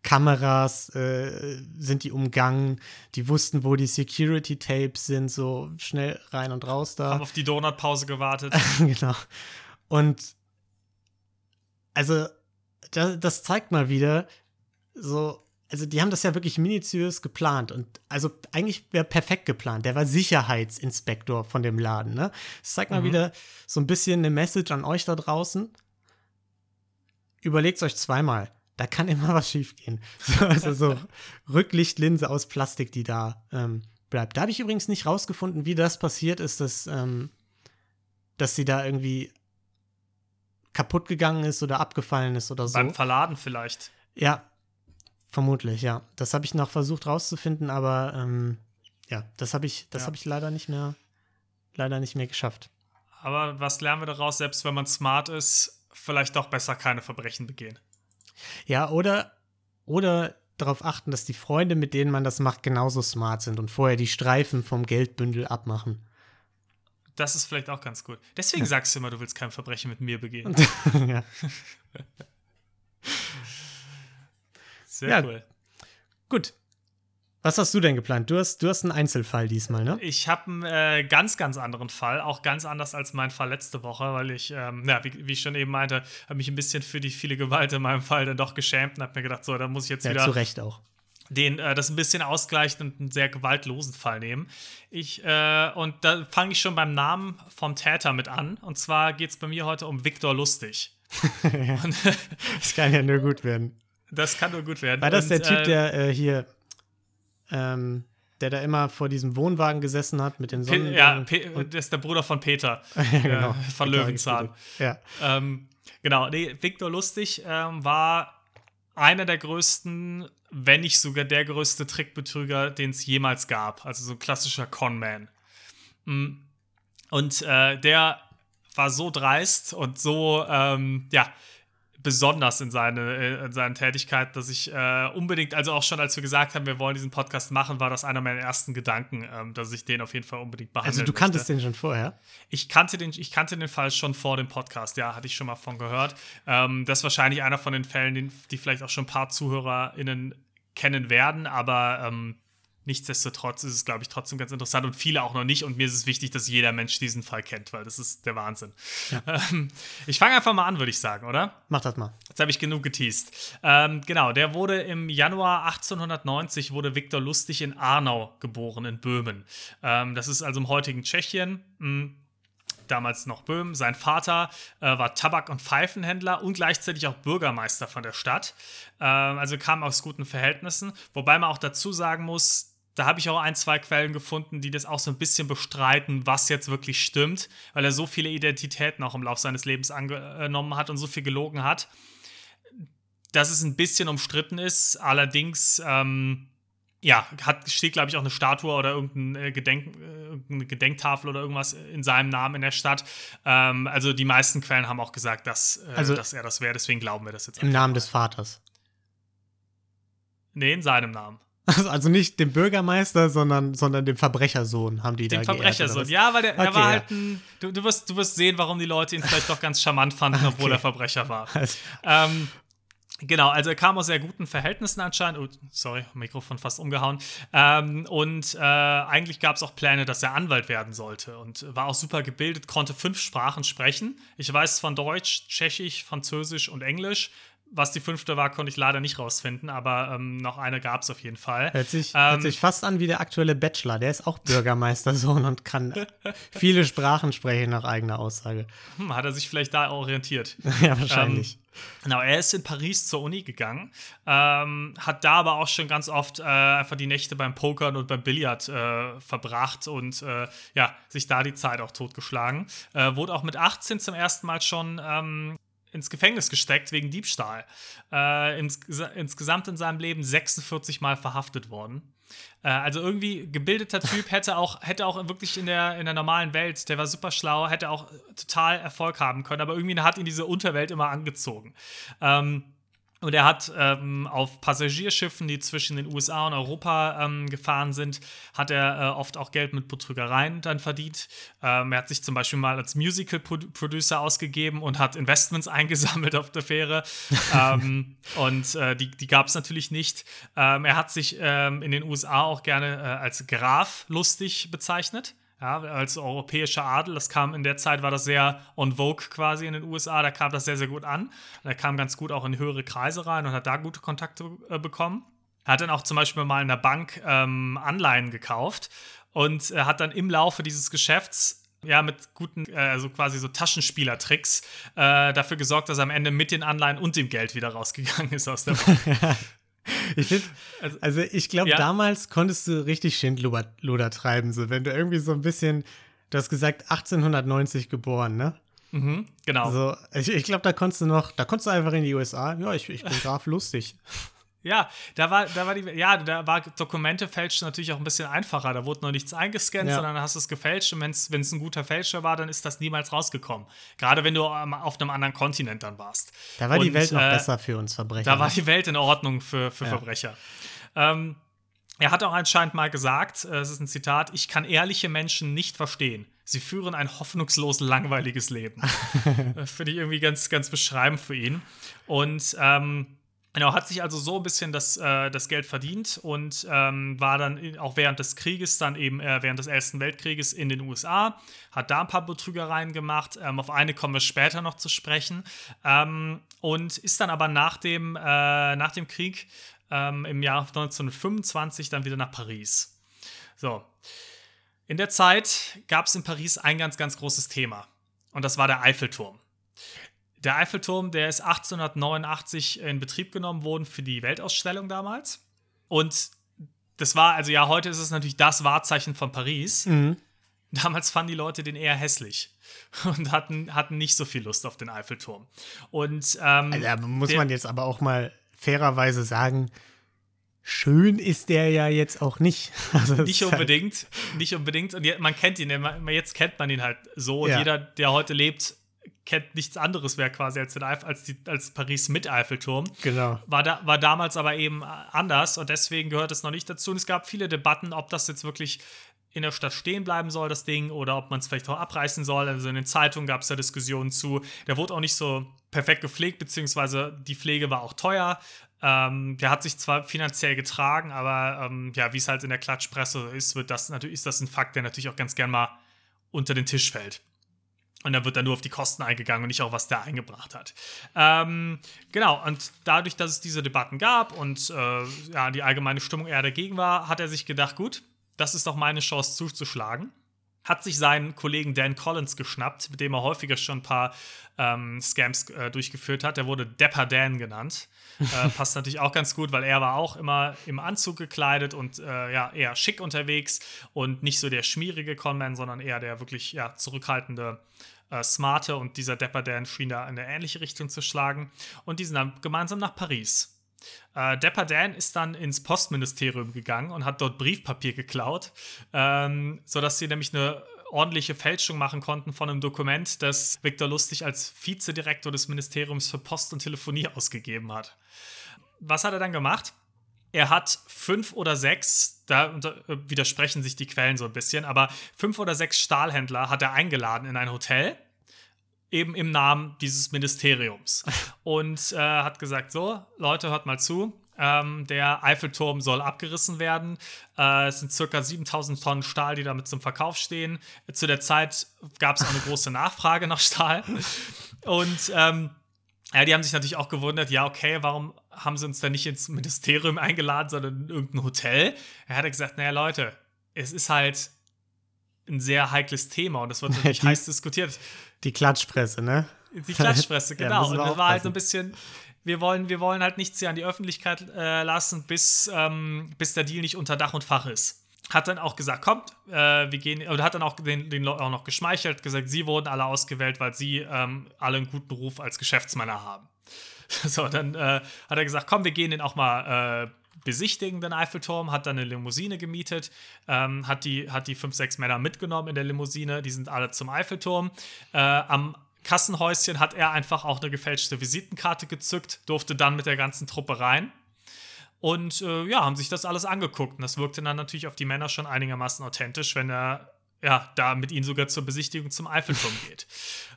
Kameras äh, sind die umgangen, die wussten, wo die Security-Tapes sind, so schnell rein und raus da. Haben auf die Donutpause gewartet. genau. Und also, das, das zeigt mal wieder, so, also die haben das ja wirklich minutiös geplant und also eigentlich wäre perfekt geplant. Der war Sicherheitsinspektor von dem Laden, ne? Das zeigt mal Mhm. wieder so ein bisschen eine Message an euch da draußen. Überlegt euch zweimal. Da kann immer was schiefgehen. So, also so Rücklichtlinse aus Plastik, die da ähm, bleibt. Da habe ich übrigens nicht rausgefunden, wie das passiert ist, dass, ähm, dass sie da irgendwie kaputt gegangen ist oder abgefallen ist oder so. Beim Verladen vielleicht. Ja, vermutlich, ja. Das habe ich noch versucht rauszufinden, aber ähm, ja, das habe ich, das Ja. habe ich leider nicht mehr, leider nicht mehr geschafft. Aber was lernen wir daraus? Selbst wenn man smart ist, vielleicht doch besser keine Verbrechen begehen. Ja, oder, oder darauf achten, dass die Freunde, mit denen man das macht, genauso smart sind und vorher die Streifen vom Geldbündel abmachen. Das ist vielleicht auch ganz gut. Deswegen sagst du immer, du willst kein Verbrechen mit mir begehen. ja. Sehr Ja. cool. Gut. Was hast du denn geplant? Du hast, du hast einen Einzelfall diesmal, ne? Ich habe einen äh, ganz, ganz anderen Fall, auch ganz anders als mein Fall letzte Woche, weil ich, ähm, ja, wie, wie ich schon eben meinte, habe mich ein bisschen für die viele Gewalt in meinem Fall dann doch geschämt und habe mir gedacht, so, da muss ich jetzt Ja, wieder zu Recht auch. den äh, das ein bisschen ausgleichen und einen sehr gewaltlosen Fall nehmen. Ich, äh, und da fange ich schon beim Namen vom Täter mit an. Und zwar geht es bei mir heute um Viktor Lustig. Und Das kann ja nur gut werden. das kann nur gut werden. War das und, der Typ, äh, der äh, hier, ähm, der da immer vor diesem Wohnwagen gesessen hat mit den Pe Sonnen? ja, Pe das ist der Bruder von Peter. ja, genau. äh, von Löwenzahn. Ja. Ähm, genau, nee, Viktor Lustig ähm, war einer der größten, wenn nicht sogar der größte Trickbetrüger, den es jemals gab. Also so ein klassischer Conman. Mm. Und äh, der war so dreist und so, ähm, ja, besonders in, seine, äh, in seinen Tätigkeiten, dass ich äh, unbedingt, also auch schon als wir gesagt haben, wir wollen diesen Podcast machen, war das einer meiner ersten Gedanken, ähm, dass ich den auf jeden Fall unbedingt behandeln Also du kanntest möchte. den schon vorher? Ich kannte, den, ich kannte den Fall schon vor dem Podcast, ja, hatte ich schon mal von gehört. Ähm, das ist wahrscheinlich einer von den Fällen, die, die vielleicht auch schon ein paar ZuhörerInnen kennen werden, aber ähm, Nichtsdestotrotz ist es, glaube ich, trotzdem ganz interessant und viele auch noch nicht. Und mir ist es wichtig, dass jeder Mensch diesen Fall kennt, weil das ist der Wahnsinn. Ja. Ähm, ich fange einfach mal an, würde ich sagen, oder? Mach das mal. Jetzt habe ich genug geteased. Ähm, genau, der wurde im Januar 1890, wurde Viktor Lustig in Arnau geboren, in Böhmen. Ähm, das ist also im heutigen Tschechien. Hm damals noch Böhmen. Sein Vater äh, war Tabak- und Pfeifenhändler und gleichzeitig auch Bürgermeister von der Stadt. Ähm, also kam aus guten Verhältnissen. Wobei man auch dazu sagen muss, da habe ich auch ein, zwei Quellen gefunden, die das auch so ein bisschen bestreiten, was jetzt wirklich stimmt, weil er so viele Identitäten auch im Laufe seines Lebens angenommen hat und so viel gelogen hat, dass es ein bisschen umstritten ist. Allerdings, ähm, ja, hat, steht, glaube ich, auch eine Statue oder irgendeine, Gedenk, irgendeine Gedenktafel oder irgendwas in seinem Namen in der Stadt. Ähm, also die meisten Quellen haben auch gesagt, dass, äh, also dass er das wäre, deswegen glauben wir das jetzt. Im Namen mal. des Vaters. Nee, in seinem Namen. Also, nicht dem Bürgermeister, sondern, sondern dem Verbrechersohn haben die dem da Verbrechersohn, ja, weil der, okay, er war halt ein. Du, du, wirst, du wirst sehen, warum die Leute ihn vielleicht doch ganz charmant fanden, obwohl okay. er Verbrecher war. Also. Ähm, Genau, also er kam aus sehr guten Verhältnissen anscheinend. Oh, sorry, Mikrofon fast umgehauen. Ähm, und äh, eigentlich gab es auch Pläne, dass er Anwalt werden sollte und war auch super gebildet, konnte fünf Sprachen sprechen. Ich weiß von Deutsch, Tschechisch, Französisch und Englisch. Was die fünfte war, konnte ich leider nicht rausfinden, aber ähm, noch eine gab es auf jeden Fall. Hört sich, ähm, hört sich fast an wie der aktuelle Bachelor. Der ist auch Bürgermeistersohn und kann viele Sprachen sprechen nach eigener Aussage. Hm, hat er sich vielleicht da orientiert? ja, wahrscheinlich. Ähm, Genau, er ist in Paris zur Uni gegangen, ähm, hat da aber auch schon ganz oft äh, einfach die Nächte beim Pokern und beim Billard äh, verbracht und äh, ja, sich da die Zeit auch totgeschlagen. Äh, wurde auch mit 18 zum ersten Mal schon ähm, ins Gefängnis gesteckt wegen Diebstahl. Äh, ins, insgesamt in seinem Leben 46 Mal verhaftet worden. Äh, also irgendwie gebildeter Typ hätte auch, hätte auch wirklich in der, in der normalen Welt, der war super schlau, hätte auch total Erfolg haben können, aber irgendwie hat ihn diese Unterwelt immer angezogen. Ähm, und er hat ähm, auf Passagierschiffen, die zwischen den USA und Europa ähm, gefahren sind, hat er äh, oft auch Geld mit Betrügereien dann verdient. Ähm, er hat sich zum Beispiel mal als Musical-Producer ausgegeben und hat Investments eingesammelt auf der Fähre. Ähm, und äh, die, die gab es natürlich nicht. Ähm, er hat sich ähm, in den USA auch gerne äh, als Graf lustig bezeichnet ja, als europäischer Adel. Das kam in der Zeit, war das sehr on vogue quasi in den USA. Da kam das sehr, sehr gut an. Er kam ganz gut auch in höhere Kreise rein und hat da gute Kontakte äh, bekommen. Er hat dann auch zum Beispiel mal in der Bank ähm, Anleihen gekauft und er hat dann im Laufe dieses Geschäfts ja, mit guten, äh, also quasi so Taschenspielertricks äh, dafür gesorgt, dass er am Ende mit den Anleihen und dem Geld wieder rausgegangen ist aus der Bank. Ich finde, also, also, ich glaube, ja. damals konntest du richtig Schindluder treiben, so wenn du irgendwie so ein bisschen, du hast gesagt 1890 geboren, ne? Mhm, genau. Also ich, ich glaube, da konntest du noch, da konntest du einfach in die USA, ja, ich, ich bin Graf lustig. Ja, da war, da war die, ja, da war Dokumente fälschen natürlich auch ein bisschen einfacher. Da wurde noch nichts eingescannt, ja. sondern hast es gefälscht und wenn es ein guter Fälscher war, dann ist das niemals rausgekommen. Gerade wenn du auf einem anderen Kontinent dann warst. Da war und, die Welt noch äh, besser für uns Verbrecher. Da war ne? die Welt in Ordnung für, für ja. Verbrecher. Ähm, er hat auch anscheinend mal gesagt, äh, es ist ein Zitat, ich kann ehrliche Menschen nicht verstehen. Sie führen ein hoffnungslos langweiliges Leben. Finde ich irgendwie ganz, ganz beschreibend für ihn. Und ähm, Genau, hat sich also so ein bisschen das, äh, das Geld verdient und ähm, war dann auch während des Krieges, dann eben äh, während des Ersten Weltkrieges in den USA, hat da ein paar Betrügereien gemacht. Ähm, auf eine kommen wir später noch zu sprechen. Ähm, und ist dann aber nach dem, äh, nach dem Krieg ähm, im Jahr 1925 dann wieder nach Paris. So. In der Zeit gab es in Paris ein ganz, ganz großes Thema. Und das war der Eiffelturm. Der Eiffelturm, der ist 1889 in Betrieb genommen worden für die Weltausstellung damals. Und das war, also ja, heute ist es natürlich das Wahrzeichen von Paris. Mhm. Damals fanden die Leute den eher hässlich und hatten, hatten nicht so viel Lust auf den Eiffelturm. Und ähm, also, muss der, man jetzt aber auch mal fairerweise sagen, schön ist der ja jetzt auch nicht. Also nicht unbedingt, halt nicht unbedingt. Und man kennt ihn, jetzt kennt man ihn halt so. Und ja. jeder, der heute lebt, kennt nichts anderes mehr quasi als, den Eif als, die, als Paris mit Eiffelturm. Genau. War, da, war damals aber eben anders und deswegen gehört es noch nicht dazu. Und es gab viele Debatten, ob das jetzt wirklich in der Stadt stehen bleiben soll, das Ding, oder ob man es vielleicht auch abreißen soll. Also in den Zeitungen gab es da Diskussionen zu. Der wurde auch nicht so perfekt gepflegt, beziehungsweise die Pflege war auch teuer. Ähm, der hat sich zwar finanziell getragen, aber ähm, ja, wie es halt in der Klatschpresse ist, wird das natürlich ist das ein Fakt, der natürlich auch ganz gern mal unter den Tisch fällt. Und dann wird dann nur auf die Kosten eingegangen und nicht auch, was der eingebracht hat. Ähm, genau, und dadurch, dass es diese Debatten gab und äh, ja, die allgemeine Stimmung eher dagegen war, hat er sich gedacht, gut, das ist doch meine Chance zuzuschlagen. Hat sich seinen Kollegen Dan Collins geschnappt, mit dem er häufiger schon ein paar ähm, Scams äh, durchgeführt hat. Der wurde Dapper Dan genannt. Äh, passt natürlich auch ganz gut, weil er war auch immer im Anzug gekleidet und äh, ja, eher schick unterwegs und nicht so der schmierige Conman, sondern eher der wirklich ja, zurückhaltende äh, smarte und dieser Dapper Dan schien da in eine ähnliche Richtung zu schlagen. Und die sind dann gemeinsam nach Paris. Äh, Dapper Dan ist dann ins Postministerium gegangen und hat dort Briefpapier geklaut, ähm, sodass sie nämlich eine ordentliche Fälschung machen konnten von einem Dokument, das Viktor Lustig als Vizedirektor des Ministeriums für Post und Telefonie ausgegeben hat. Was hat er dann gemacht? Er hat fünf oder sechs, da widersprechen sich die Quellen so ein bisschen, aber fünf oder sechs Stahlhändler hat er eingeladen in ein Hotel eben im Namen dieses Ministeriums. Und äh, hat gesagt: So, Leute, hört mal zu. Ähm, der Eiffelturm soll abgerissen werden. Äh, es sind circa 7000 Tonnen Stahl, die damit zum Verkauf stehen. Zu der Zeit gab es eine große Nachfrage nach Stahl. Und ähm, ja, die haben sich natürlich auch gewundert, ja, okay, warum haben sie uns dann nicht ins Ministerium eingeladen, sondern in irgendein Hotel? Er hat gesagt, naja, Leute, es ist halt ein sehr heikles Thema und das wird natürlich heiß diskutiert. Die Klatschpresse, ne? Die Klatschpresse, genau. ja, und das war halt so ein bisschen, wir wollen, wir wollen halt nichts hier an die Öffentlichkeit äh, lassen, bis, ähm, bis der Deal nicht unter Dach und Fach ist. Hat dann auch gesagt, kommt, äh, wir gehen, oder hat dann auch den, den Leuten auch noch geschmeichelt, gesagt, sie wurden alle ausgewählt, weil sie ähm, alle einen guten Ruf als Geschäftsmänner haben. so, dann äh, hat er gesagt, komm, wir gehen den auch mal äh, besichtigen, den Eiffelturm, hat dann eine Limousine gemietet, ähm, hat, die, hat die fünf, sechs Männer mitgenommen in der Limousine, die sind alle zum Eiffelturm. Äh, am Kassenhäuschen hat er einfach auch eine gefälschte Visitenkarte gezückt, durfte dann mit der ganzen Truppe rein. Und äh, ja, haben sich das alles angeguckt. Und das wirkte dann natürlich auf die Männer schon einigermaßen authentisch, wenn er ja da mit ihnen sogar zur Besichtigung zum Eiffelturm geht.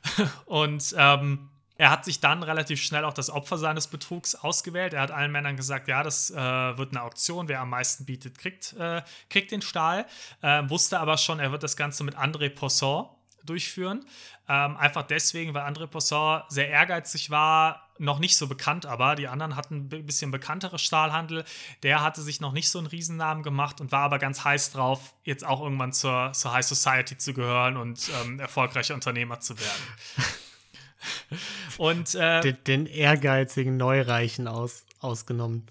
und ähm, er hat sich dann relativ schnell auch das Opfer seines Betrugs ausgewählt. Er hat allen Männern gesagt, ja, das äh, wird eine Auktion, wer am meisten bietet, kriegt, äh, kriegt den Stahl. Äh, wusste aber schon, er wird das Ganze mit André Poisson durchführen. Ähm, einfach deswegen, weil André Poisson sehr ehrgeizig war, noch nicht so bekannt, aber die anderen hatten ein bisschen bekanntere Stahlhandel. Der hatte sich noch nicht so einen Riesennamen gemacht und war aber ganz heiß drauf, jetzt auch irgendwann zur, zur High Society zu gehören und ähm, erfolgreicher Unternehmer zu werden. Und, äh, den, den, ehrgeizigen Neureichen aus, ausgenommen.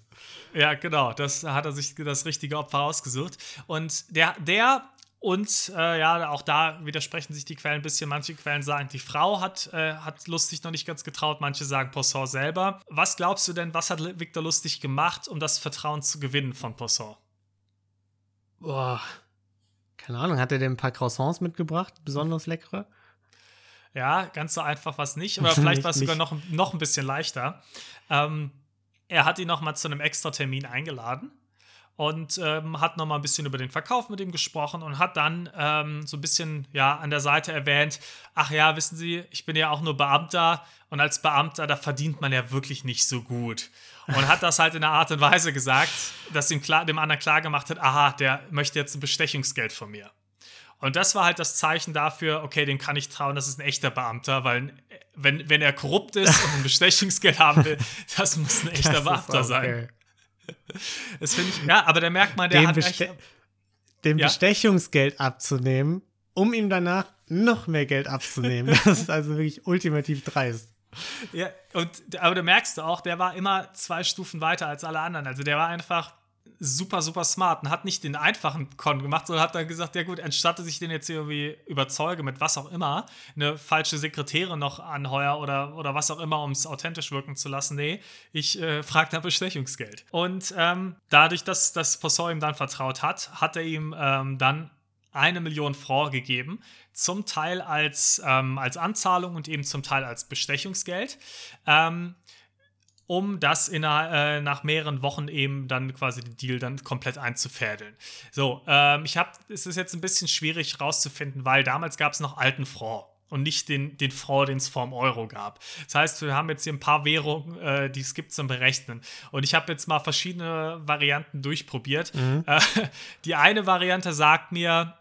Ja, genau. Das hat er sich das richtige Opfer ausgesucht. Und der, der und äh, ja, auch da widersprechen sich die Quellen ein bisschen. Manche Quellen sagen, die Frau hat, äh, hat Lustig noch nicht ganz getraut, manche sagen Poisson selber. Was glaubst du denn, was hat Victor Lustig gemacht, um das Vertrauen zu gewinnen von Poisson? Boah, keine Ahnung, hat er denn ein paar Croissants mitgebracht, besonders leckere? Ja, ganz so einfach war es nicht, aber vielleicht war es sogar noch, noch ein bisschen leichter. Ähm, er hat ihn noch mal zu einem extra Termin eingeladen und ähm, hat noch mal ein bisschen über den Verkauf mit ihm gesprochen und hat dann ähm, so ein bisschen ja an der Seite erwähnt, ach ja, wissen Sie, ich bin ja auch nur Beamter und als Beamter, da verdient man ja wirklich nicht so gut. Und hat das halt in einer Art und Weise gesagt, dass ihm klar, dem anderen klar gemacht hat, aha, der möchte jetzt ein Bestechungsgeld von mir. Und das war halt das Zeichen dafür, okay, dem kann ich trauen, das ist ein echter Beamter, weil wenn, wenn er korrupt ist und ein Bestechungsgeld haben will, das muss ein echter Beamter sein. Das finde ich, ja, aber da merkt man, der dem hat Beste echt, Dem ja? Bestechungsgeld abzunehmen, um ihm danach noch mehr Geld abzunehmen. Das ist also wirklich ultimativ dreist. Ja, und, aber da merkst du auch, der war immer zwei Stufen weiter als alle anderen. Also der war einfach super, super smart und hat nicht den einfachen Con gemacht, sondern hat dann gesagt, ja gut, anstatt dass ich den jetzt irgendwie überzeuge mit was auch immer, eine falsche Sekretärin noch anheuer oder, oder was auch immer, um es authentisch wirken zu lassen, nee, ich äh, frage nach Bestechungsgeld. Und ähm, dadurch, dass das Poisson ihm dann vertraut hat, hat er ihm ähm, dann eine Million Franc gegeben, zum Teil als, ähm, als Anzahlung und eben zum Teil als Bestechungsgeld. Ähm, um das in, äh, nach mehreren Wochen eben dann quasi den Deal dann komplett einzufädeln. So, ähm, ich habe, es ist jetzt ein bisschen schwierig rauszufinden, weil damals gab es noch alten Franc und nicht den, den Franc, den es vor dem Euro gab. Das heißt, wir haben jetzt hier ein paar Währungen, äh, die es gibt zum Berechnen. Und ich habe jetzt mal verschiedene Varianten durchprobiert. Mhm. Äh, die eine Variante sagt mir,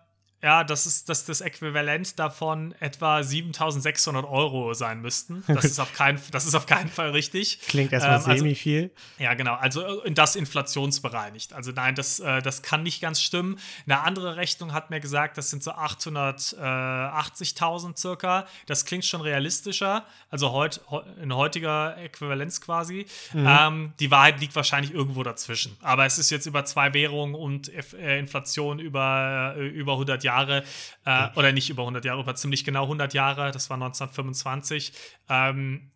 ja, das ist dass das Äquivalent davon etwa 7600 Euro sein müssten. Das ist auf keinen, das ist auf keinen Fall richtig. Klingt erstmal ähm, also, semi viel. Ja, genau. Also in das inflationsbereinigt. Also nein, das, äh, das kann nicht ganz stimmen. Eine andere Rechnung hat mir gesagt, das sind so 880.000 circa. Das klingt schon realistischer. Also heut, in heutiger Äquivalenz quasi. Mhm. Ähm, die Wahrheit liegt wahrscheinlich irgendwo dazwischen. Aber es ist jetzt über zwei Währungen und äh, Inflation über, äh, über 100 Jahre, äh, oder nicht über 100 Jahre, über ziemlich genau 100 Jahre, das war 1925, ähm,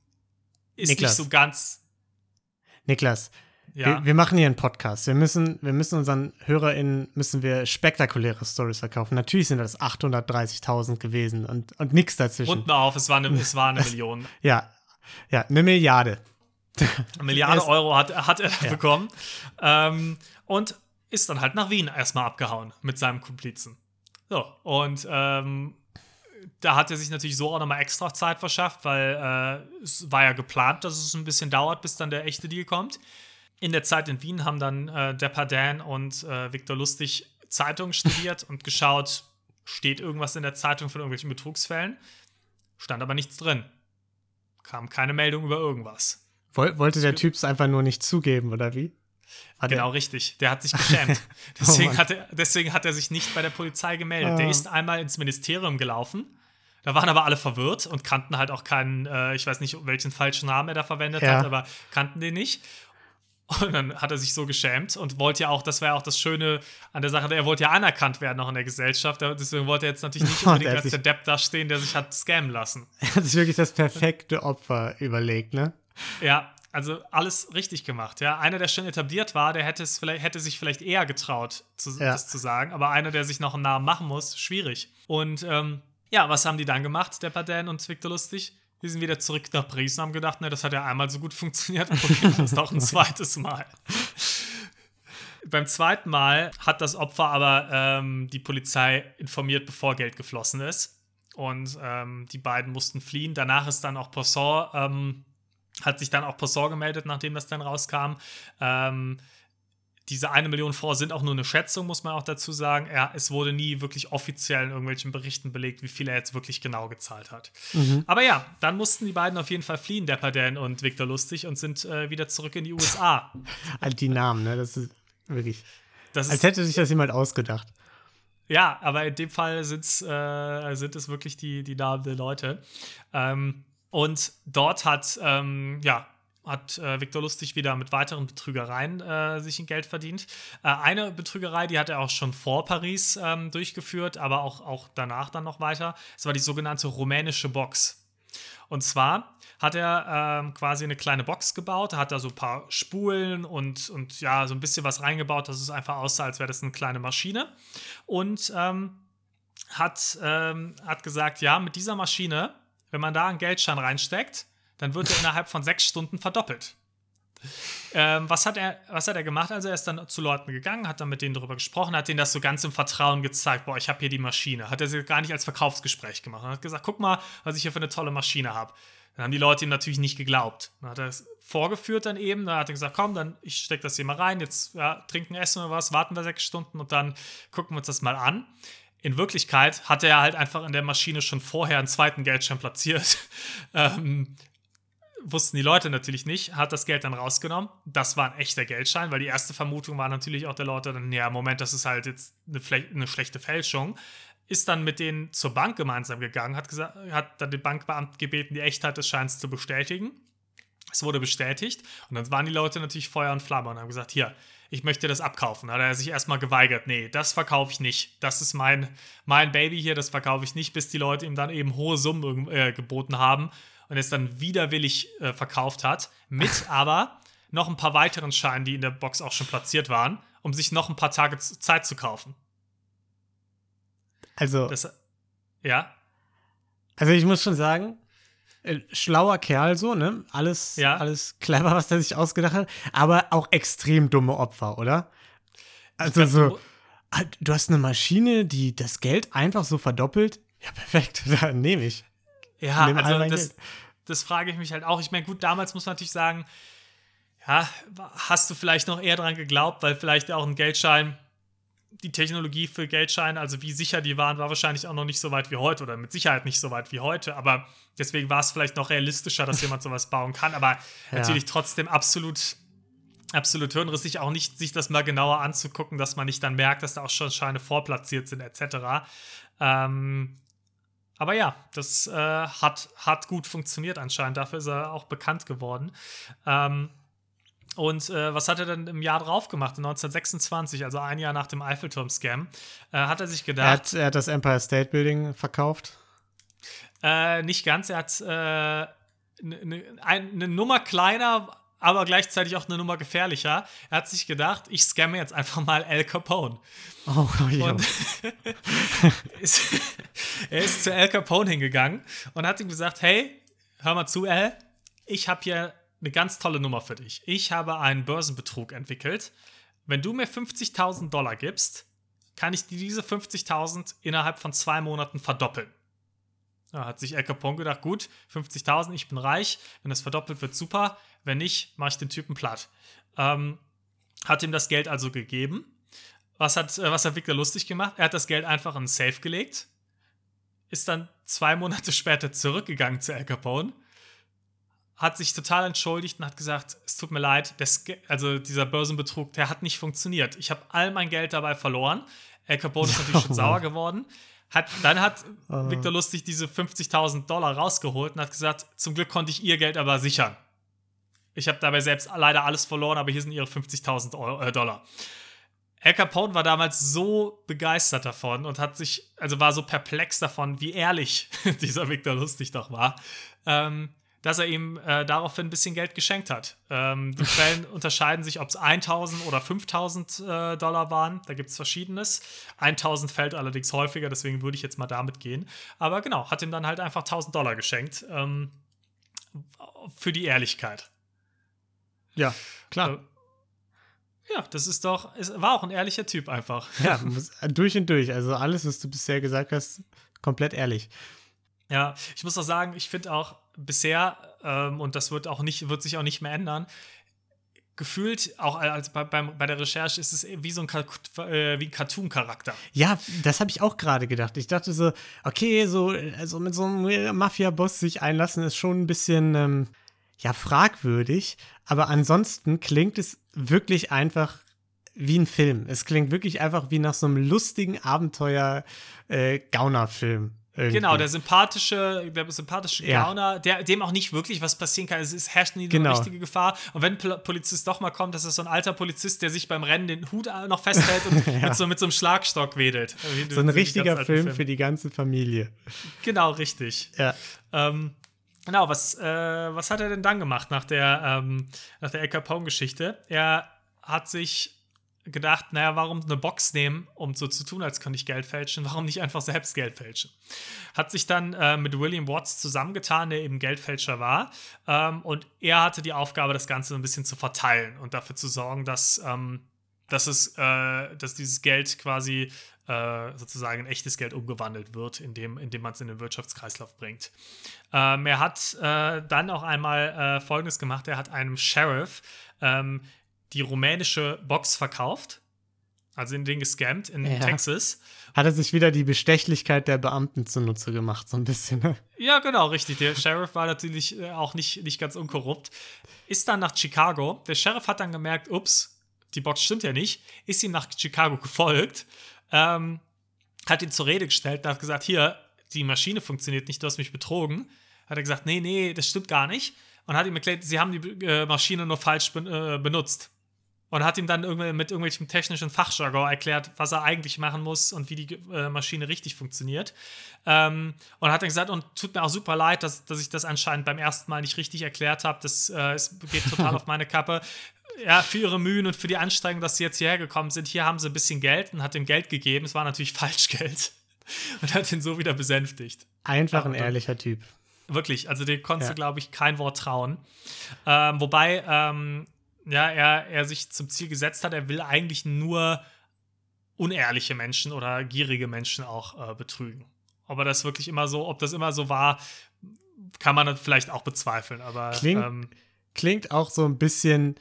ist Niklas. nicht so ganz. Niklas, ja. wir, wir, machen hier einen Podcast. Wir müssen, wir müssen unseren HörerInnen müssen wir spektakuläre Stories verkaufen. Natürlich sind das 830.000 gewesen und, und nichts dazwischen. Und auf, es war eine, es war eine Million. Ja, ja, eine Milliarde. Eine Milliarde Euro hat, hat er ja. bekommen. Ähm, und ist dann halt nach Wien erstmal abgehauen mit seinem Komplizen. So, und ähm, da hat er sich natürlich so auch nochmal extra Zeit verschafft, weil äh, es war ja geplant, dass es ein bisschen dauert, bis dann der echte Deal kommt. In der Zeit in Wien haben dann äh, Depardin und äh, Viktor Lustig Zeitungen studiert und geschaut, steht irgendwas in der Zeitung von irgendwelchen Betrugsfällen. Stand aber nichts drin. Kam keine Meldung über irgendwas. Wollte der Typ es einfach nur nicht zugeben, oder wie? Hat genau, er? richtig. Der hat sich geschämt. Deswegen, oh hat er, deswegen hat er sich nicht bei der Polizei gemeldet. Ah. Der ist einmal ins Ministerium gelaufen. Da waren aber alle verwirrt und kannten halt auch keinen, äh, ich weiß nicht, welchen falschen Namen er da verwendet ja. hat, aber kannten den nicht. Und dann hat er sich so geschämt und wollte ja auch, das wäre auch das Schöne an der Sache, er wollte ja anerkannt werden noch in der Gesellschaft. Deswegen wollte er jetzt natürlich nicht unbedingt als der Depp dastehen, der sich hat scammen lassen. Er hat sich wirklich das perfekte Opfer überlegt, ne? Ja, also alles richtig gemacht. Ja, einer, der schon etabliert war, der hätte es vielleicht, hätte sich vielleicht eher getraut, zu, ja. das zu sagen. Aber einer, der sich noch einen Namen machen muss, schwierig. Und ähm, ja, was haben die dann gemacht, der Padan und Victor Lustig? Die sind wieder zurück nach Paris und haben gedacht, ne, das hat ja einmal so gut funktioniert, probieren wir es doch ein zweites Mal. Beim zweiten Mal hat das Opfer aber ähm, die Polizei informiert, bevor Geld geflossen ist. Und ähm, die beiden mussten fliehen. Danach ist dann auch Poisson ähm, hat sich dann auch Poisson gemeldet, nachdem das dann rauskam. Ähm, diese eine Million Francs sind auch nur eine Schätzung, muss man auch dazu sagen. Er, es wurde nie wirklich offiziell in irgendwelchen Berichten belegt, wie viel er jetzt wirklich genau gezahlt hat. Mhm. Aber ja, dann mussten die beiden auf jeden Fall fliehen, Depardin und Victor Lustig, und sind äh, wieder zurück in die USA. halt die Namen, ne? Das ist wirklich. Das als hätte sich das jemand ausgedacht. Ja, aber in dem Fall äh, sind es wirklich die, die Namen der Leute. Ähm, und dort hat, ähm, ja, hat äh, Viktor Lustig wieder mit weiteren Betrügereien äh, sich ein Geld verdient. Äh, eine Betrügerei, die hat er auch schon vor Paris ähm, durchgeführt, aber auch, auch danach dann noch weiter. Es war die sogenannte rumänische Box. Und zwar hat er ähm, quasi eine kleine Box gebaut, hat da so ein paar Spulen und, und ja, so ein bisschen was reingebaut, dass es einfach aussah, als wäre das eine kleine Maschine. Und ähm, hat, ähm, hat gesagt, ja, mit dieser Maschine wenn man da einen Geldschein reinsteckt, dann wird er innerhalb von sechs Stunden verdoppelt. Ähm, was, hat er, was hat er gemacht? Also er ist dann zu Leuten gegangen, hat dann mit denen darüber gesprochen, hat denen das so ganz im Vertrauen gezeigt, boah, ich habe hier die Maschine. Hat er sie gar nicht als Verkaufsgespräch gemacht. Er hat gesagt, guck mal, was ich hier für eine tolle Maschine habe. Dann haben die Leute ihm natürlich nicht geglaubt. Dann hat er es vorgeführt dann eben, dann hat er gesagt, komm, dann ich stecke das hier mal rein, jetzt ja, trinken, essen oder was, warten wir sechs Stunden und dann gucken wir uns das mal an in Wirklichkeit hatte er halt einfach in der Maschine schon vorher einen zweiten Geldschein platziert. ähm, wussten die Leute natürlich nicht, hat das Geld dann rausgenommen. Das war ein echter Geldschein, weil die erste Vermutung war natürlich auch der Leute dann, ja, Moment, das ist halt jetzt eine, eine schlechte Fälschung. Ist dann mit denen zur Bank gemeinsam gegangen, hat, gesagt, hat dann den Bankbeamten gebeten, die Echtheit des Scheins zu bestätigen. Es wurde bestätigt und dann waren die Leute natürlich Feuer und Flamme und haben gesagt, hier, ich möchte das abkaufen. Hat er sich erstmal geweigert. Nee, das verkaufe ich nicht. Das ist mein, mein Baby hier, das verkaufe ich nicht, bis die Leute ihm dann eben hohe Summen äh, geboten haben und es dann widerwillig äh, verkauft hat. Mit aber noch ein paar weiteren Scheinen, die in der Box auch schon platziert waren, um sich noch ein paar Tage Zeit zu kaufen. Also. Das, ja. Also ich muss schon sagen, schlauer Kerl so, ne? Alles, ja. alles clever, was der sich ausgedacht hat, aber auch extrem dumme Opfer, oder? Also so, ah, du hast eine Maschine, die das Geld einfach so verdoppelt. Ja, perfekt, da nehme ich. Ja, nehm also das, das frage ich mich halt auch. Ich meine, gut, damals muss man natürlich sagen, ja, hast du vielleicht noch eher dran geglaubt, weil vielleicht auch ein Geldschein die Technologie für Geldscheine, also wie sicher die waren, war wahrscheinlich auch noch nicht so weit wie heute oder mit Sicherheit nicht so weit wie heute. Aber deswegen war es vielleicht noch realistischer, dass jemand sowas bauen kann. Aber ja. natürlich trotzdem absolut, absolut hirnrissig, auch nicht sich das mal genauer anzugucken, dass man nicht dann merkt, dass da auch schon Scheine vorplatziert sind, etc. Ähm, aber ja, das äh, hat, hat gut funktioniert anscheinend. Dafür ist er auch bekannt geworden. Ähm, und äh, was hat er dann im Jahr drauf gemacht? 1926, also ein Jahr nach dem Eiffelturm-Scam, äh, hat er sich gedacht. Er hat, er hat, das Empire State Building verkauft? Äh, nicht ganz. Er hat eine äh, ne, ne Nummer kleiner, aber gleichzeitig auch eine Nummer gefährlicher. Er hat sich gedacht, ich scamme jetzt einfach mal Al Capone. Oh, ja. Und ist, er ist zu Al Capone hingegangen und hat ihm gesagt: Hey, hör mal zu, Al, ich habe hier eine ganz tolle Nummer für dich. Ich habe einen Börsenbetrug entwickelt. Wenn du mir 50.000 Dollar gibst, kann ich dir diese 50.000 innerhalb von zwei Monaten verdoppeln. Da hat sich El Capone gedacht, gut, 50.000, ich bin reich, wenn das verdoppelt wird, super, wenn nicht, mache ich den Typen platt. Ähm, hat ihm das Geld also gegeben. Was hat, äh, was hat Victor lustig gemacht? Er hat das Geld einfach in einen Safe gelegt, ist dann zwei Monate später zurückgegangen zu El Capone hat sich total entschuldigt und hat gesagt, es tut mir leid, das, also dieser Börsenbetrug, der hat nicht funktioniert. Ich habe all mein Geld dabei verloren. El Capone ist natürlich schon sauer geworden. Hat, dann hat uh. Victor Lustig diese 50.000 Dollar rausgeholt und hat gesagt, zum Glück konnte ich ihr Geld aber sichern. Ich habe dabei selbst leider alles verloren, aber hier sind ihre 50.000 äh, Dollar. El Capone war damals so begeistert davon und hat sich, also war so perplex davon, wie ehrlich dieser Victor Lustig doch war, ähm, dass er ihm äh, daraufhin ein bisschen Geld geschenkt hat. Ähm, die Quellen unterscheiden sich, ob es 1000 oder 5000 äh, Dollar waren. Da gibt es verschiedenes. 1000 fällt allerdings häufiger, deswegen würde ich jetzt mal damit gehen. Aber genau, hat ihm dann halt einfach 1000 Dollar geschenkt. Ähm, für die Ehrlichkeit. Ja, klar. Äh, ja, das ist doch, es war auch ein ehrlicher Typ einfach. Ja, durch und durch. Also alles, was du bisher gesagt hast, komplett ehrlich. Ja, ich muss auch sagen, ich finde auch bisher, ähm, und das wird auch nicht, wird sich auch nicht mehr ändern, gefühlt, auch als bei, beim, bei der Recherche, ist es wie so ein, äh, ein Cartoon-Charakter. Ja, das habe ich auch gerade gedacht. Ich dachte so, okay, so also mit so einem Mafia-Boss sich einlassen, ist schon ein bisschen ähm, ja, fragwürdig. Aber ansonsten klingt es wirklich einfach wie ein Film. Es klingt wirklich einfach wie nach so einem lustigen Abenteuer-Gauner-Film. Äh, irgendwie. Genau, der sympathische, der sympathische ja. Gauner, der, dem auch nicht wirklich was passieren kann. Es ist, herrscht nie genau. eine richtige Gefahr. Und wenn ein Polizist doch mal kommt, das ist so ein alter Polizist, der sich beim Rennen den Hut noch festhält und ja. mit, so, mit so einem Schlagstock wedelt. So ein richtiger Film, Film, für die ganze Familie. Genau, richtig. Ja. Ähm, genau, was, äh, was hat er denn dann gemacht nach der, ähm, nach der El Capone-Geschichte? Er hat sich gedacht, naja, warum eine Box nehmen, um so zu tun, als könnte ich Geld fälschen? Warum nicht einfach selbst Geld fälschen? Hat sich dann äh, mit William Watts zusammengetan, der eben Geldfälscher war. Ähm, und er hatte die Aufgabe, das Ganze ein bisschen zu verteilen und dafür zu sorgen, dass, ähm, dass, es, äh, dass dieses Geld quasi äh, sozusagen in echtes Geld umgewandelt wird, indem, indem man es in den Wirtschaftskreislauf bringt. Ähm, er hat äh, dann auch einmal äh, Folgendes gemacht. Er hat einem Sheriff ähm, die rumänische Box verkauft, also in den gescammt in ja. Texas. Hat er sich wieder die Bestechlichkeit der Beamten zunutze gemacht, so ein bisschen. Ne? Ja, genau, richtig. Der Sheriff war natürlich äh, auch nicht, nicht ganz unkorrupt. Ist dann nach Chicago. Der Sheriff hat dann gemerkt, ups, die Box stimmt ja nicht. Ist ihm nach Chicago gefolgt, ähm, hat ihn zur Rede gestellt und hat gesagt, hier, die Maschine funktioniert nicht, du hast mich betrogen. Hat er gesagt, nee, nee, das stimmt gar nicht. Und hat ihm erklärt, sie haben die äh, Maschine nur falsch ben, äh, benutzt. Und hat ihm dann irgendwie mit irgendwelchem technischen Fachjargon erklärt, was er eigentlich machen muss und wie die äh, Maschine richtig funktioniert. Ähm, und hat dann gesagt, und tut mir auch super leid, dass, dass ich das anscheinend beim ersten Mal nicht richtig erklärt habe. Das äh, es geht total auf meine Kappe. Ja, für ihre Mühen und für die Anstrengung, dass sie jetzt hierher gekommen sind. Hier haben sie ein bisschen Geld und hat ihm Geld gegeben. Es war natürlich Falschgeld. Und hat ihn so wieder besänftigt. Einfach ein ehrlicher Typ. Wirklich, also dem konntest ja. du, glaube ich, kein Wort trauen. Ähm, wobei, ähm, ja, er, er sich zum Ziel gesetzt hat, er will eigentlich nur unehrliche Menschen oder gierige Menschen auch äh, betrügen. Ob er das wirklich immer so, ob das immer so war, kann man vielleicht auch bezweifeln. Aber klingt, ähm, klingt auch so ein bisschen,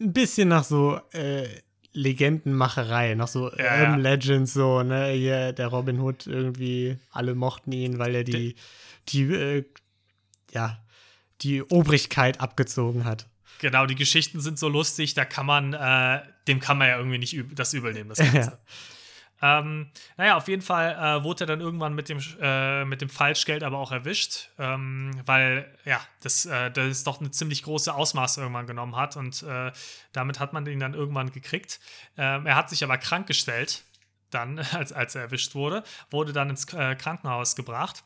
ein bisschen nach so äh, Legendenmacherei, noch so ja, Urban Legends, so, ne, hier der Robin Hood irgendwie, alle mochten ihn, weil er die, die, äh, ja, die Obrigkeit abgezogen hat. Genau, die Geschichten sind so lustig, da kann man, äh, dem kann man ja irgendwie nicht üb das übel nehmen, das Ganze. Ja. Ähm, naja, auf jeden Fall äh, wurde er dann irgendwann mit dem, äh, mit dem Falschgeld aber auch erwischt, ähm, weil ja, das, äh, das doch eine ziemlich große Ausmaß irgendwann genommen hat und äh, damit hat man ihn dann irgendwann gekriegt. Ähm, er hat sich aber krank gestellt, dann, als, als er erwischt wurde, wurde dann ins äh, Krankenhaus gebracht.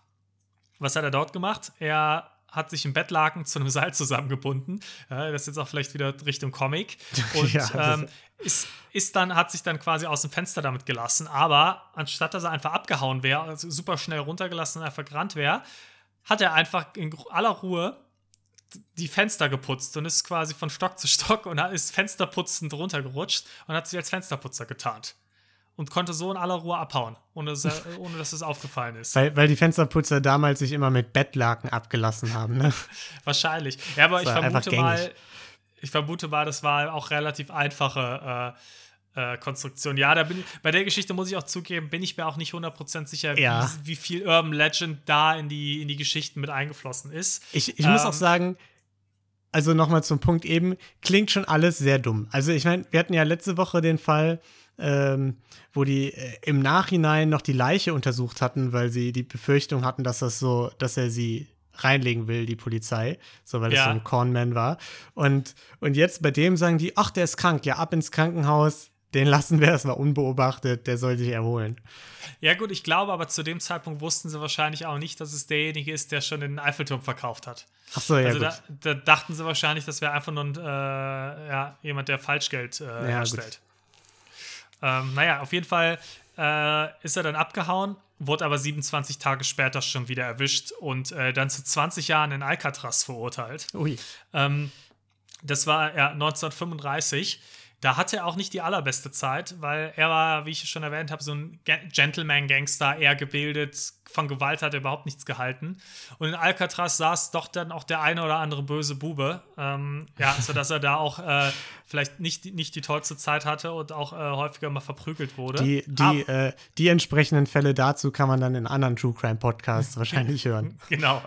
Was hat er dort gemacht? Er hat sich im Bettlaken zu einem Seil zusammengebunden. Ja, das ist jetzt auch vielleicht wieder Richtung Comic. Und ja, ähm, ist, ist dann, hat sich dann quasi aus dem Fenster damit gelassen. Aber anstatt dass er einfach abgehauen wäre, also super schnell runtergelassen und einfach gerannt wäre, hat er einfach in aller Ruhe die Fenster geputzt und ist quasi von Stock zu Stock und ist fensterputzend runtergerutscht und hat sich als Fensterputzer getarnt und konnte so in aller Ruhe abhauen, ohne dass, er, ohne dass es aufgefallen ist. Weil, weil die Fensterputzer damals sich immer mit Bettlaken abgelassen haben, ne? Wahrscheinlich. Ja, aber ich vermute mal, ich vermute mal, das war auch relativ einfache äh, äh, Konstruktion. Ja, da bin ich, bei der Geschichte muss ich auch zugeben, bin ich mir auch nicht 100% sicher, ja. wie, wie, viel Urban Legend da in die, in die Geschichten mit eingeflossen ist. Ich, ich ähm, muss auch sagen, also nochmal zum Punkt eben, klingt schon alles sehr dumm. Also ich meine, wir hatten ja letzte Woche den Fall, ähm, wo die äh, im Nachhinein noch die Leiche untersucht hatten, weil sie die Befürchtung hatten, dass das so, dass er sie reinlegen will, die Polizei, so weil ja. es so ein Cornman war. Und, und jetzt bei dem sagen die, ach, der ist krank, ja, ab ins Krankenhaus, den lassen wir erstmal unbeobachtet, der soll sich erholen. Ja, gut, ich glaube, aber zu dem Zeitpunkt wussten sie wahrscheinlich auch nicht, dass es derjenige ist, der schon den Eiffelturm verkauft hat. Ach so, ja. Also da, da, dachten sie wahrscheinlich, das wäre einfach nur ein, äh, ja, jemand, der Falschgeld äh, ja, herstellt. Ähm, naja, auf jeden Fall äh, ist er dann abgehauen, wurde aber 27 Tage später schon wieder erwischt und äh, dann zu 20 Jahren in Alcatraz verurteilt. Ui. Ähm, das war ja 1935. Da hatte er auch nicht die allerbeste Zeit, weil er war, wie ich schon erwähnt habe, so ein Gentleman-Gangster, eher gebildet, von Gewalt hat er überhaupt nichts gehalten. Und in Alcatraz saß doch dann auch der eine oder andere böse Bube. Ähm, ja, sodass er da auch äh, vielleicht nicht, nicht die tollste Zeit hatte und auch äh, häufiger mal verprügelt wurde. Die, die, äh, die entsprechenden Fälle dazu kann man dann in anderen True Crime Podcasts wahrscheinlich hören. Genau.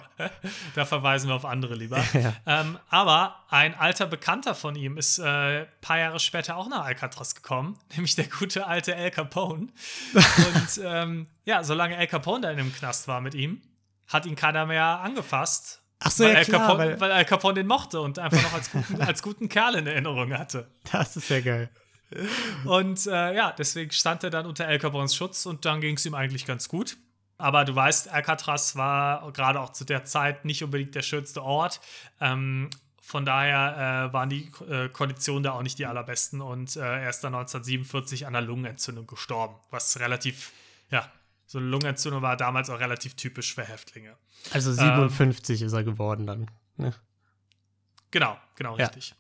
da verweisen wir auf andere lieber. Ja. Ähm, aber ein alter Bekannter von ihm ist ein äh, paar Jahre später auch nach Alcatraz gekommen, nämlich der gute alte El Capone. und ähm, ja, solange El Capone da in dem Knast war mit ihm, hat ihn keiner mehr angefasst. Ach so, weil, ja, Al klar, Capone, weil, weil Al Capone den mochte und einfach noch als guten, als guten Kerl in Erinnerung hatte. Das ist ja geil. Und äh, ja, deswegen stand er dann unter El Capones Schutz und dann ging es ihm eigentlich ganz gut. Aber du weißt, Alcatraz war gerade auch zu der Zeit nicht unbedingt der schönste Ort. Ähm, von daher äh, waren die äh, Konditionen da auch nicht die allerbesten und äh, er ist dann 1947 an einer Lungenentzündung gestorben, was relativ ja, so eine Lungenentzündung war damals auch relativ typisch für Häftlinge. Also 57 ähm, ist er geworden dann. Ne? Genau, genau, ja. richtig.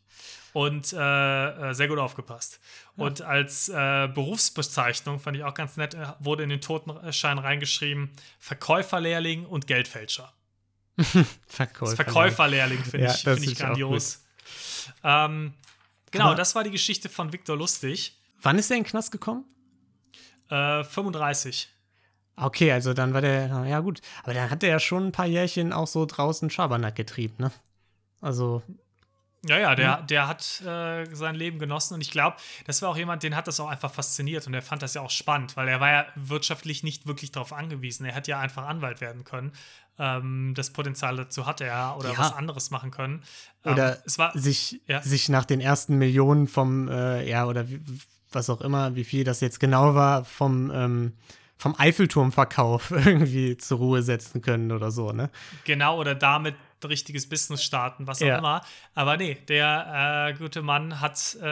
Und äh, äh, sehr gut aufgepasst. Ja. Und als äh, Berufsbezeichnung fand ich auch ganz nett, äh, wurde in den Totenschein reingeschrieben: Verkäuferlehrling und Geldfälscher. Verkäuferlehrling. Verkäuferlehrling finde ja, ich, find ich grandios. Ähm, genau, das war die Geschichte von Viktor Lustig. Wann ist er in den Knast gekommen? Äh, 35. Okay, also dann war der, ja gut. Aber dann hat er ja schon ein paar Jährchen auch so draußen Schabernack getrieben, ne? Also. Ja, ja, der, der hat äh, sein Leben genossen und ich glaube, das war auch jemand, den hat das auch einfach fasziniert und er fand das ja auch spannend, weil er war ja wirtschaftlich nicht wirklich darauf angewiesen. Er hätte ja einfach Anwalt werden können. Ähm, das Potenzial dazu hatte er oder Ja. was anderes machen können. Ähm, Oder es war, sich, ja. sich nach den ersten Millionen vom, äh, ja, oder wie, was auch immer, wie viel das jetzt genau war, vom, ähm, vom Eiffelturmverkauf irgendwie zur Ruhe setzen können oder so, ne? genau oder damit richtiges Business starten, was auch Ja. immer. Aber nee, der äh, gute Mann hat, äh,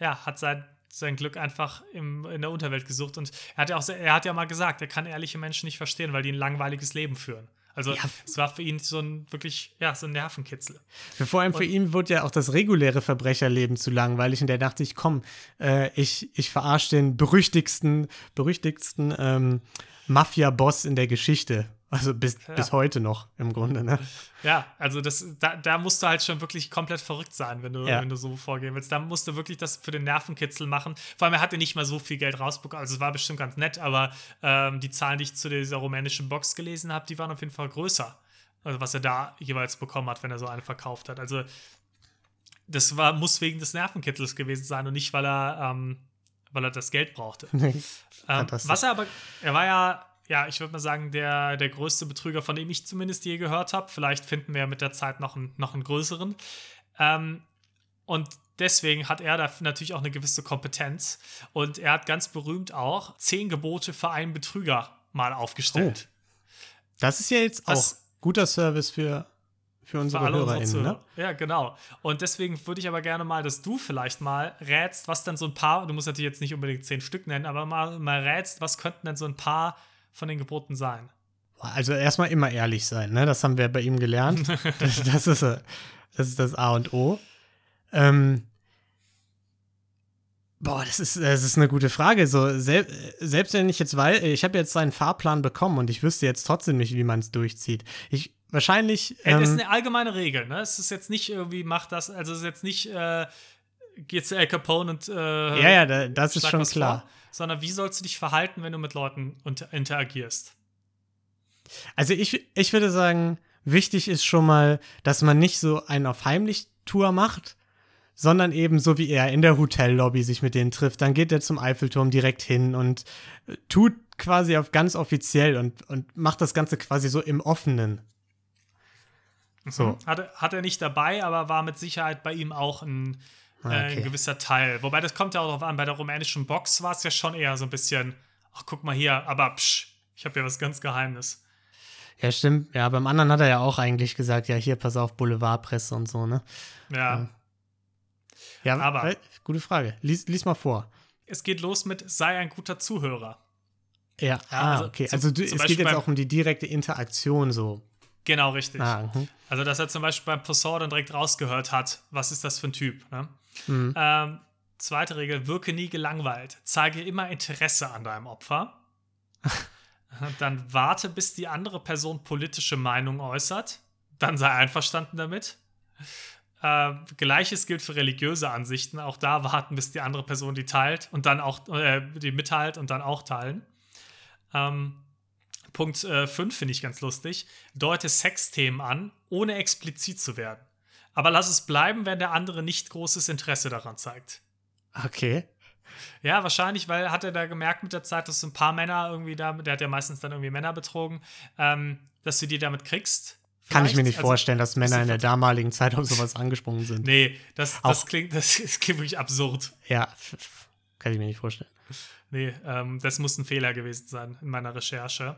ja, hat sein, sein Glück einfach im, in der Unterwelt gesucht und er hat ja auch er hat ja mal gesagt, er kann ehrliche Menschen nicht verstehen, weil die ein langweiliges Leben führen. Also Ja. es war für ihn so ein wirklich, ja, so ein Nervenkitzel. Vor allem für ihn wurde ja auch das reguläre Verbrecherleben zu langweilig und der dachte ich, komm, äh, ich, ich verarsche den berüchtigsten, berüchtigsten ähm, Mafia-Boss in der Geschichte. Also bis, bis heute noch im Grunde, ne? Ja, also das, da, da musst du halt schon wirklich komplett verrückt sein, wenn du, Ja. wenn du so vorgehen willst. Da musst du wirklich das für den Nervenkitzel machen. Vor allem, er hatte nicht mal so viel Geld rausbekommen. Also es war bestimmt ganz nett, aber ähm, die Zahlen, die ich zu dieser rumänischen Box gelesen habe, die waren auf jeden Fall größer. Also was er da jeweils bekommen hat, wenn er so eine verkauft hat. Also das war, muss wegen des Nervenkitzels gewesen sein und nicht, weil er, ähm, weil er das Geld brauchte. Ähm, was er aber, er war ja, ja, ich würde mal sagen, der, der größte Betrüger, von dem ich zumindest je gehört habe. Vielleicht finden wir mit der Zeit noch einen, noch einen größeren. Ähm, und deswegen hat er da natürlich auch eine gewisse Kompetenz. Und er hat ganz berühmt auch zehn Gebote für einen Betrüger mal aufgestellt. Das ist ja jetzt Was- auch guter Service für, für unsere unsere HörerInnen, ne? Zuhörer. Ja, genau. Und deswegen würde ich aber gerne mal, dass du vielleicht mal rätst, was dann so ein paar, du musst natürlich jetzt nicht unbedingt zehn Stück nennen, aber mal, mal rätst, was könnten denn so ein paar von den Geboten sein? Also erstmal immer ehrlich sein, ne? Das haben wir bei ihm gelernt. das, das, ist, das ist das A und O. Ähm, boah, das ist, das ist eine gute Frage. So, sel selbst wenn ich jetzt weiß, ich habe jetzt seinen Fahrplan bekommen und ich wüsste jetzt trotzdem nicht, wie man es durchzieht. Ich wahrscheinlich. Ey, das ist Ähm, eine allgemeine Regel, ne? Es ist jetzt nicht irgendwie, mach das, also es ist jetzt nicht, äh, geh zu Al Capone und äh, ja, ja, da, das ist schon klar. Vor, sondern wie sollst du dich verhalten, wenn du mit Leuten interagierst? Also ich, ich würde sagen, wichtig ist schon mal, dass man nicht so einen auf Heimlich-Tour macht, sondern eben so wie er in der Hotellobby sich mit denen trifft. Dann geht er zum Eiffelturm direkt hin und äh, tut quasi auf ganz offiziell und, und macht das Ganze quasi so im Offenen. So. Hat, hat er nicht dabei, aber war mit Sicherheit bei ihm auch ein, äh, Ah, ein okay. gewisser Teil. Wobei das kommt ja auch darauf an, bei der rumänischen Box war es ja schon eher so ein bisschen, ach guck mal hier, aber psch, ich habe ja was ganz Geheimes. Ja, stimmt. Ja, beim anderen hat er ja auch eigentlich gesagt, ja, hier, pass auf, Boulevardpresse und so, ne? Ja. Ja, Aber- weil- gute Frage. Lies, lies mal vor. Es geht los mit, sei ein guter Zuhörer. Ja, ah, also okay. zum- Also du, es Beispiel geht jetzt beim- auch um die direkte Interaktion so. Genau, richtig. Ah, mhm. Also, dass er zum Beispiel beim Poisson dann direkt rausgehört hat, was ist das für ein Typ. Ne? Mhm. Ähm, zweite Regel, wirke nie gelangweilt. Zeige immer Interesse an deinem Opfer. dann warte, bis die andere Person politische Meinung äußert. Dann sei einverstanden damit. Äh, Gleiches gilt für religiöse Ansichten. Auch da warten, bis die andere Person die teilt und dann auch äh, die mitteilt und dann auch teilen. Ähm, Punkt 5 finde ich ganz lustig. Deute Sexthemen an, ohne explizit zu werden. Aber lass es bleiben, wenn der andere nicht großes Interesse daran zeigt. Okay. Ja, wahrscheinlich, weil hat er da gemerkt mit der Zeit, dass so ein paar Männer irgendwie da, der hat ja meistens dann irgendwie Männer betrogen, ähm, dass du die damit kriegst. Kann ich mir Vielleicht? nicht Also, vorstellen, dass Männer in der damaligen Zeit auf sowas angesprungen sind. Nee, das, das, klingt, das, das klingt wirklich absurd. Ja, kann ich mir nicht vorstellen. Nee, ähm, das muss ein Fehler gewesen sein in meiner Recherche.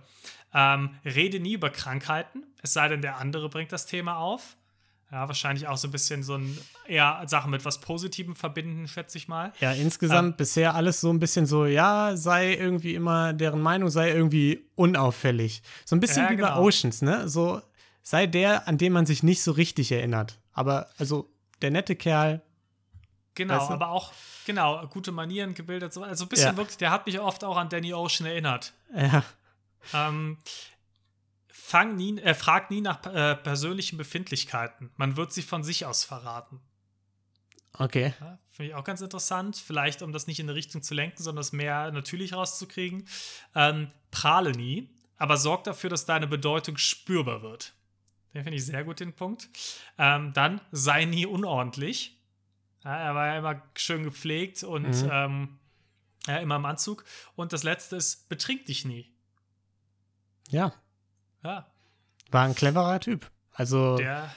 Ähm, rede nie über Krankheiten, es sei denn, der andere bringt das Thema auf. Ja, wahrscheinlich auch so ein bisschen so ein eher Sachen mit was Positivem verbinden, schätze ich mal. Ja, insgesamt bisher alles so ein bisschen so, ja, sei irgendwie immer, deren Meinung sei irgendwie unauffällig. So ein bisschen Ja, wie bei genau. Oceans, ne? So, sei der, an den man sich nicht so richtig erinnert. Aber, also, der nette Kerl, Genau, Weißt du? aber auch, genau, gute Manieren gebildet. So, also ein bisschen Ja. wirklich, der hat mich oft auch an Danny Ocean erinnert. ja, Ähm, fang nie, äh, frag nie nach äh, persönlichen Befindlichkeiten. Man wird sie von sich aus verraten. okay. Ja, Finde ich auch ganz interessant. Vielleicht, um das nicht in eine Richtung zu lenken, sondern es mehr natürlich rauszukriegen. Ähm, prahle nie, aber sorg dafür, dass deine Bedeutung spürbar wird. Den finde ich sehr gut, den Punkt. Ähm, dann sei nie unordentlich. Ja, er war ja immer schön gepflegt und Mhm. ähm, ja, immer im Anzug. Und das letzte ist, betrink dich nie. Ja, Ja, war ein cleverer Typ. Also, der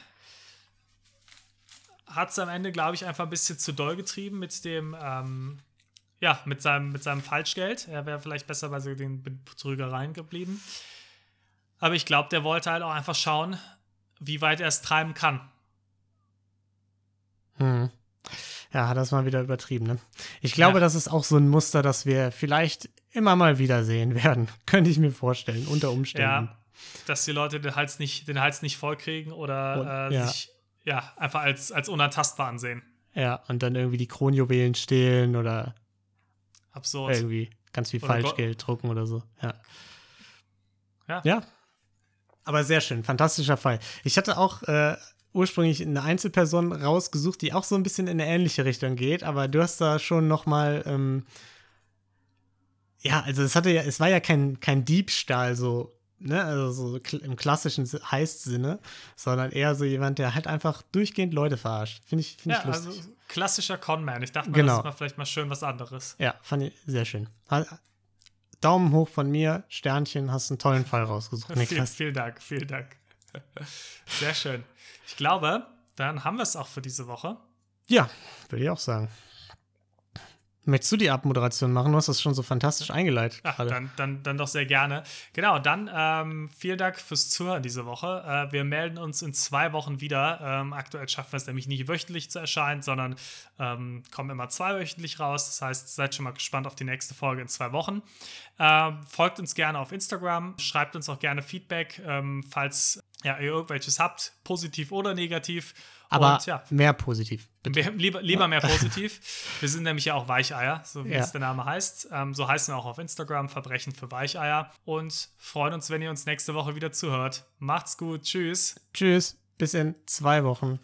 hat es am Ende, glaube ich, einfach ein bisschen zu doll getrieben mit dem, ähm, ja, mit seinem, mit seinem Falschgeld. Er wäre vielleicht besser bei so den Betrügereien geblieben. Aber ich glaube, der wollte halt auch einfach schauen, wie weit er es treiben kann. hm. ja, hat das mal wieder übertrieben. Ne? Ich glaube, Ja. das ist auch so ein Muster, das wir vielleicht immer mal wieder sehen werden. Könnte ich mir vorstellen, unter Umständen. Ja, dass die Leute den Hals nicht, den Hals nicht vollkriegen oder Und- äh, ja. sich ja, einfach als, als unantastbar ansehen. Ja, und dann irgendwie die Kronjuwelen stehlen oder Absurd. irgendwie ganz viel Oder Go- Falschgeld drucken oder so. Ja. Ja. Ja. Aber sehr schön, fantastischer Fall. Ich hatte auch äh, ursprünglich eine Einzelperson rausgesucht, die auch so ein bisschen in eine ähnliche Richtung geht, aber du hast da schon noch mal ähm, ja, also es hatte ja, es war ja kein, kein Diebstahl so, ne, also so im klassischen Si- Heist-Sinne, sondern eher so jemand, der halt einfach durchgehend Leute verarscht. Finde ich, finde Ja, ich lustig. also klassischer Conman. Ich dachte mal, Genau. das ist mal vielleicht mal schön was anderes. Ja, fand ich sehr schön. Daumen hoch von mir, Sternchen, hast einen tollen Fall rausgesucht, Vielen, Niklas. vielen Dank, vielen Dank. Sehr schön. Ich glaube, dann haben wir es auch für diese Woche. Ja, würde ich auch sagen. Möchtest du die Abmoderation machen? Du hast das schon so fantastisch eingeleitet Ach, dann, dann, dann doch sehr gerne. Genau, dann ähm, vielen Dank fürs Zuhören diese Woche. Äh, wir melden uns in zwei Wochen wieder. Ähm, aktuell schaffen wir es nämlich nicht wöchentlich zu erscheinen, sondern ähm, kommen immer zweiwöchentlich raus. Das heißt, seid schon mal gespannt auf die nächste Folge in zwei Wochen. Ähm, folgt uns gerne auf Instagram, schreibt uns auch gerne Feedback, ähm, falls ja, ihr irgendwelches habt, positiv oder negativ. Aber Und ja, mehr positiv. Mehr, lieber, lieber mehr positiv. Wir sind nämlich ja auch Weicheier, so wie Ja. es der Name heißt. Ähm, so heißen wir auch auf Instagram, Verbrechen für Weicheier. Und freuen uns, wenn ihr uns nächste Woche wieder zuhört. Macht's gut. Tschüss. Tschüss, bis in zwei Wochen.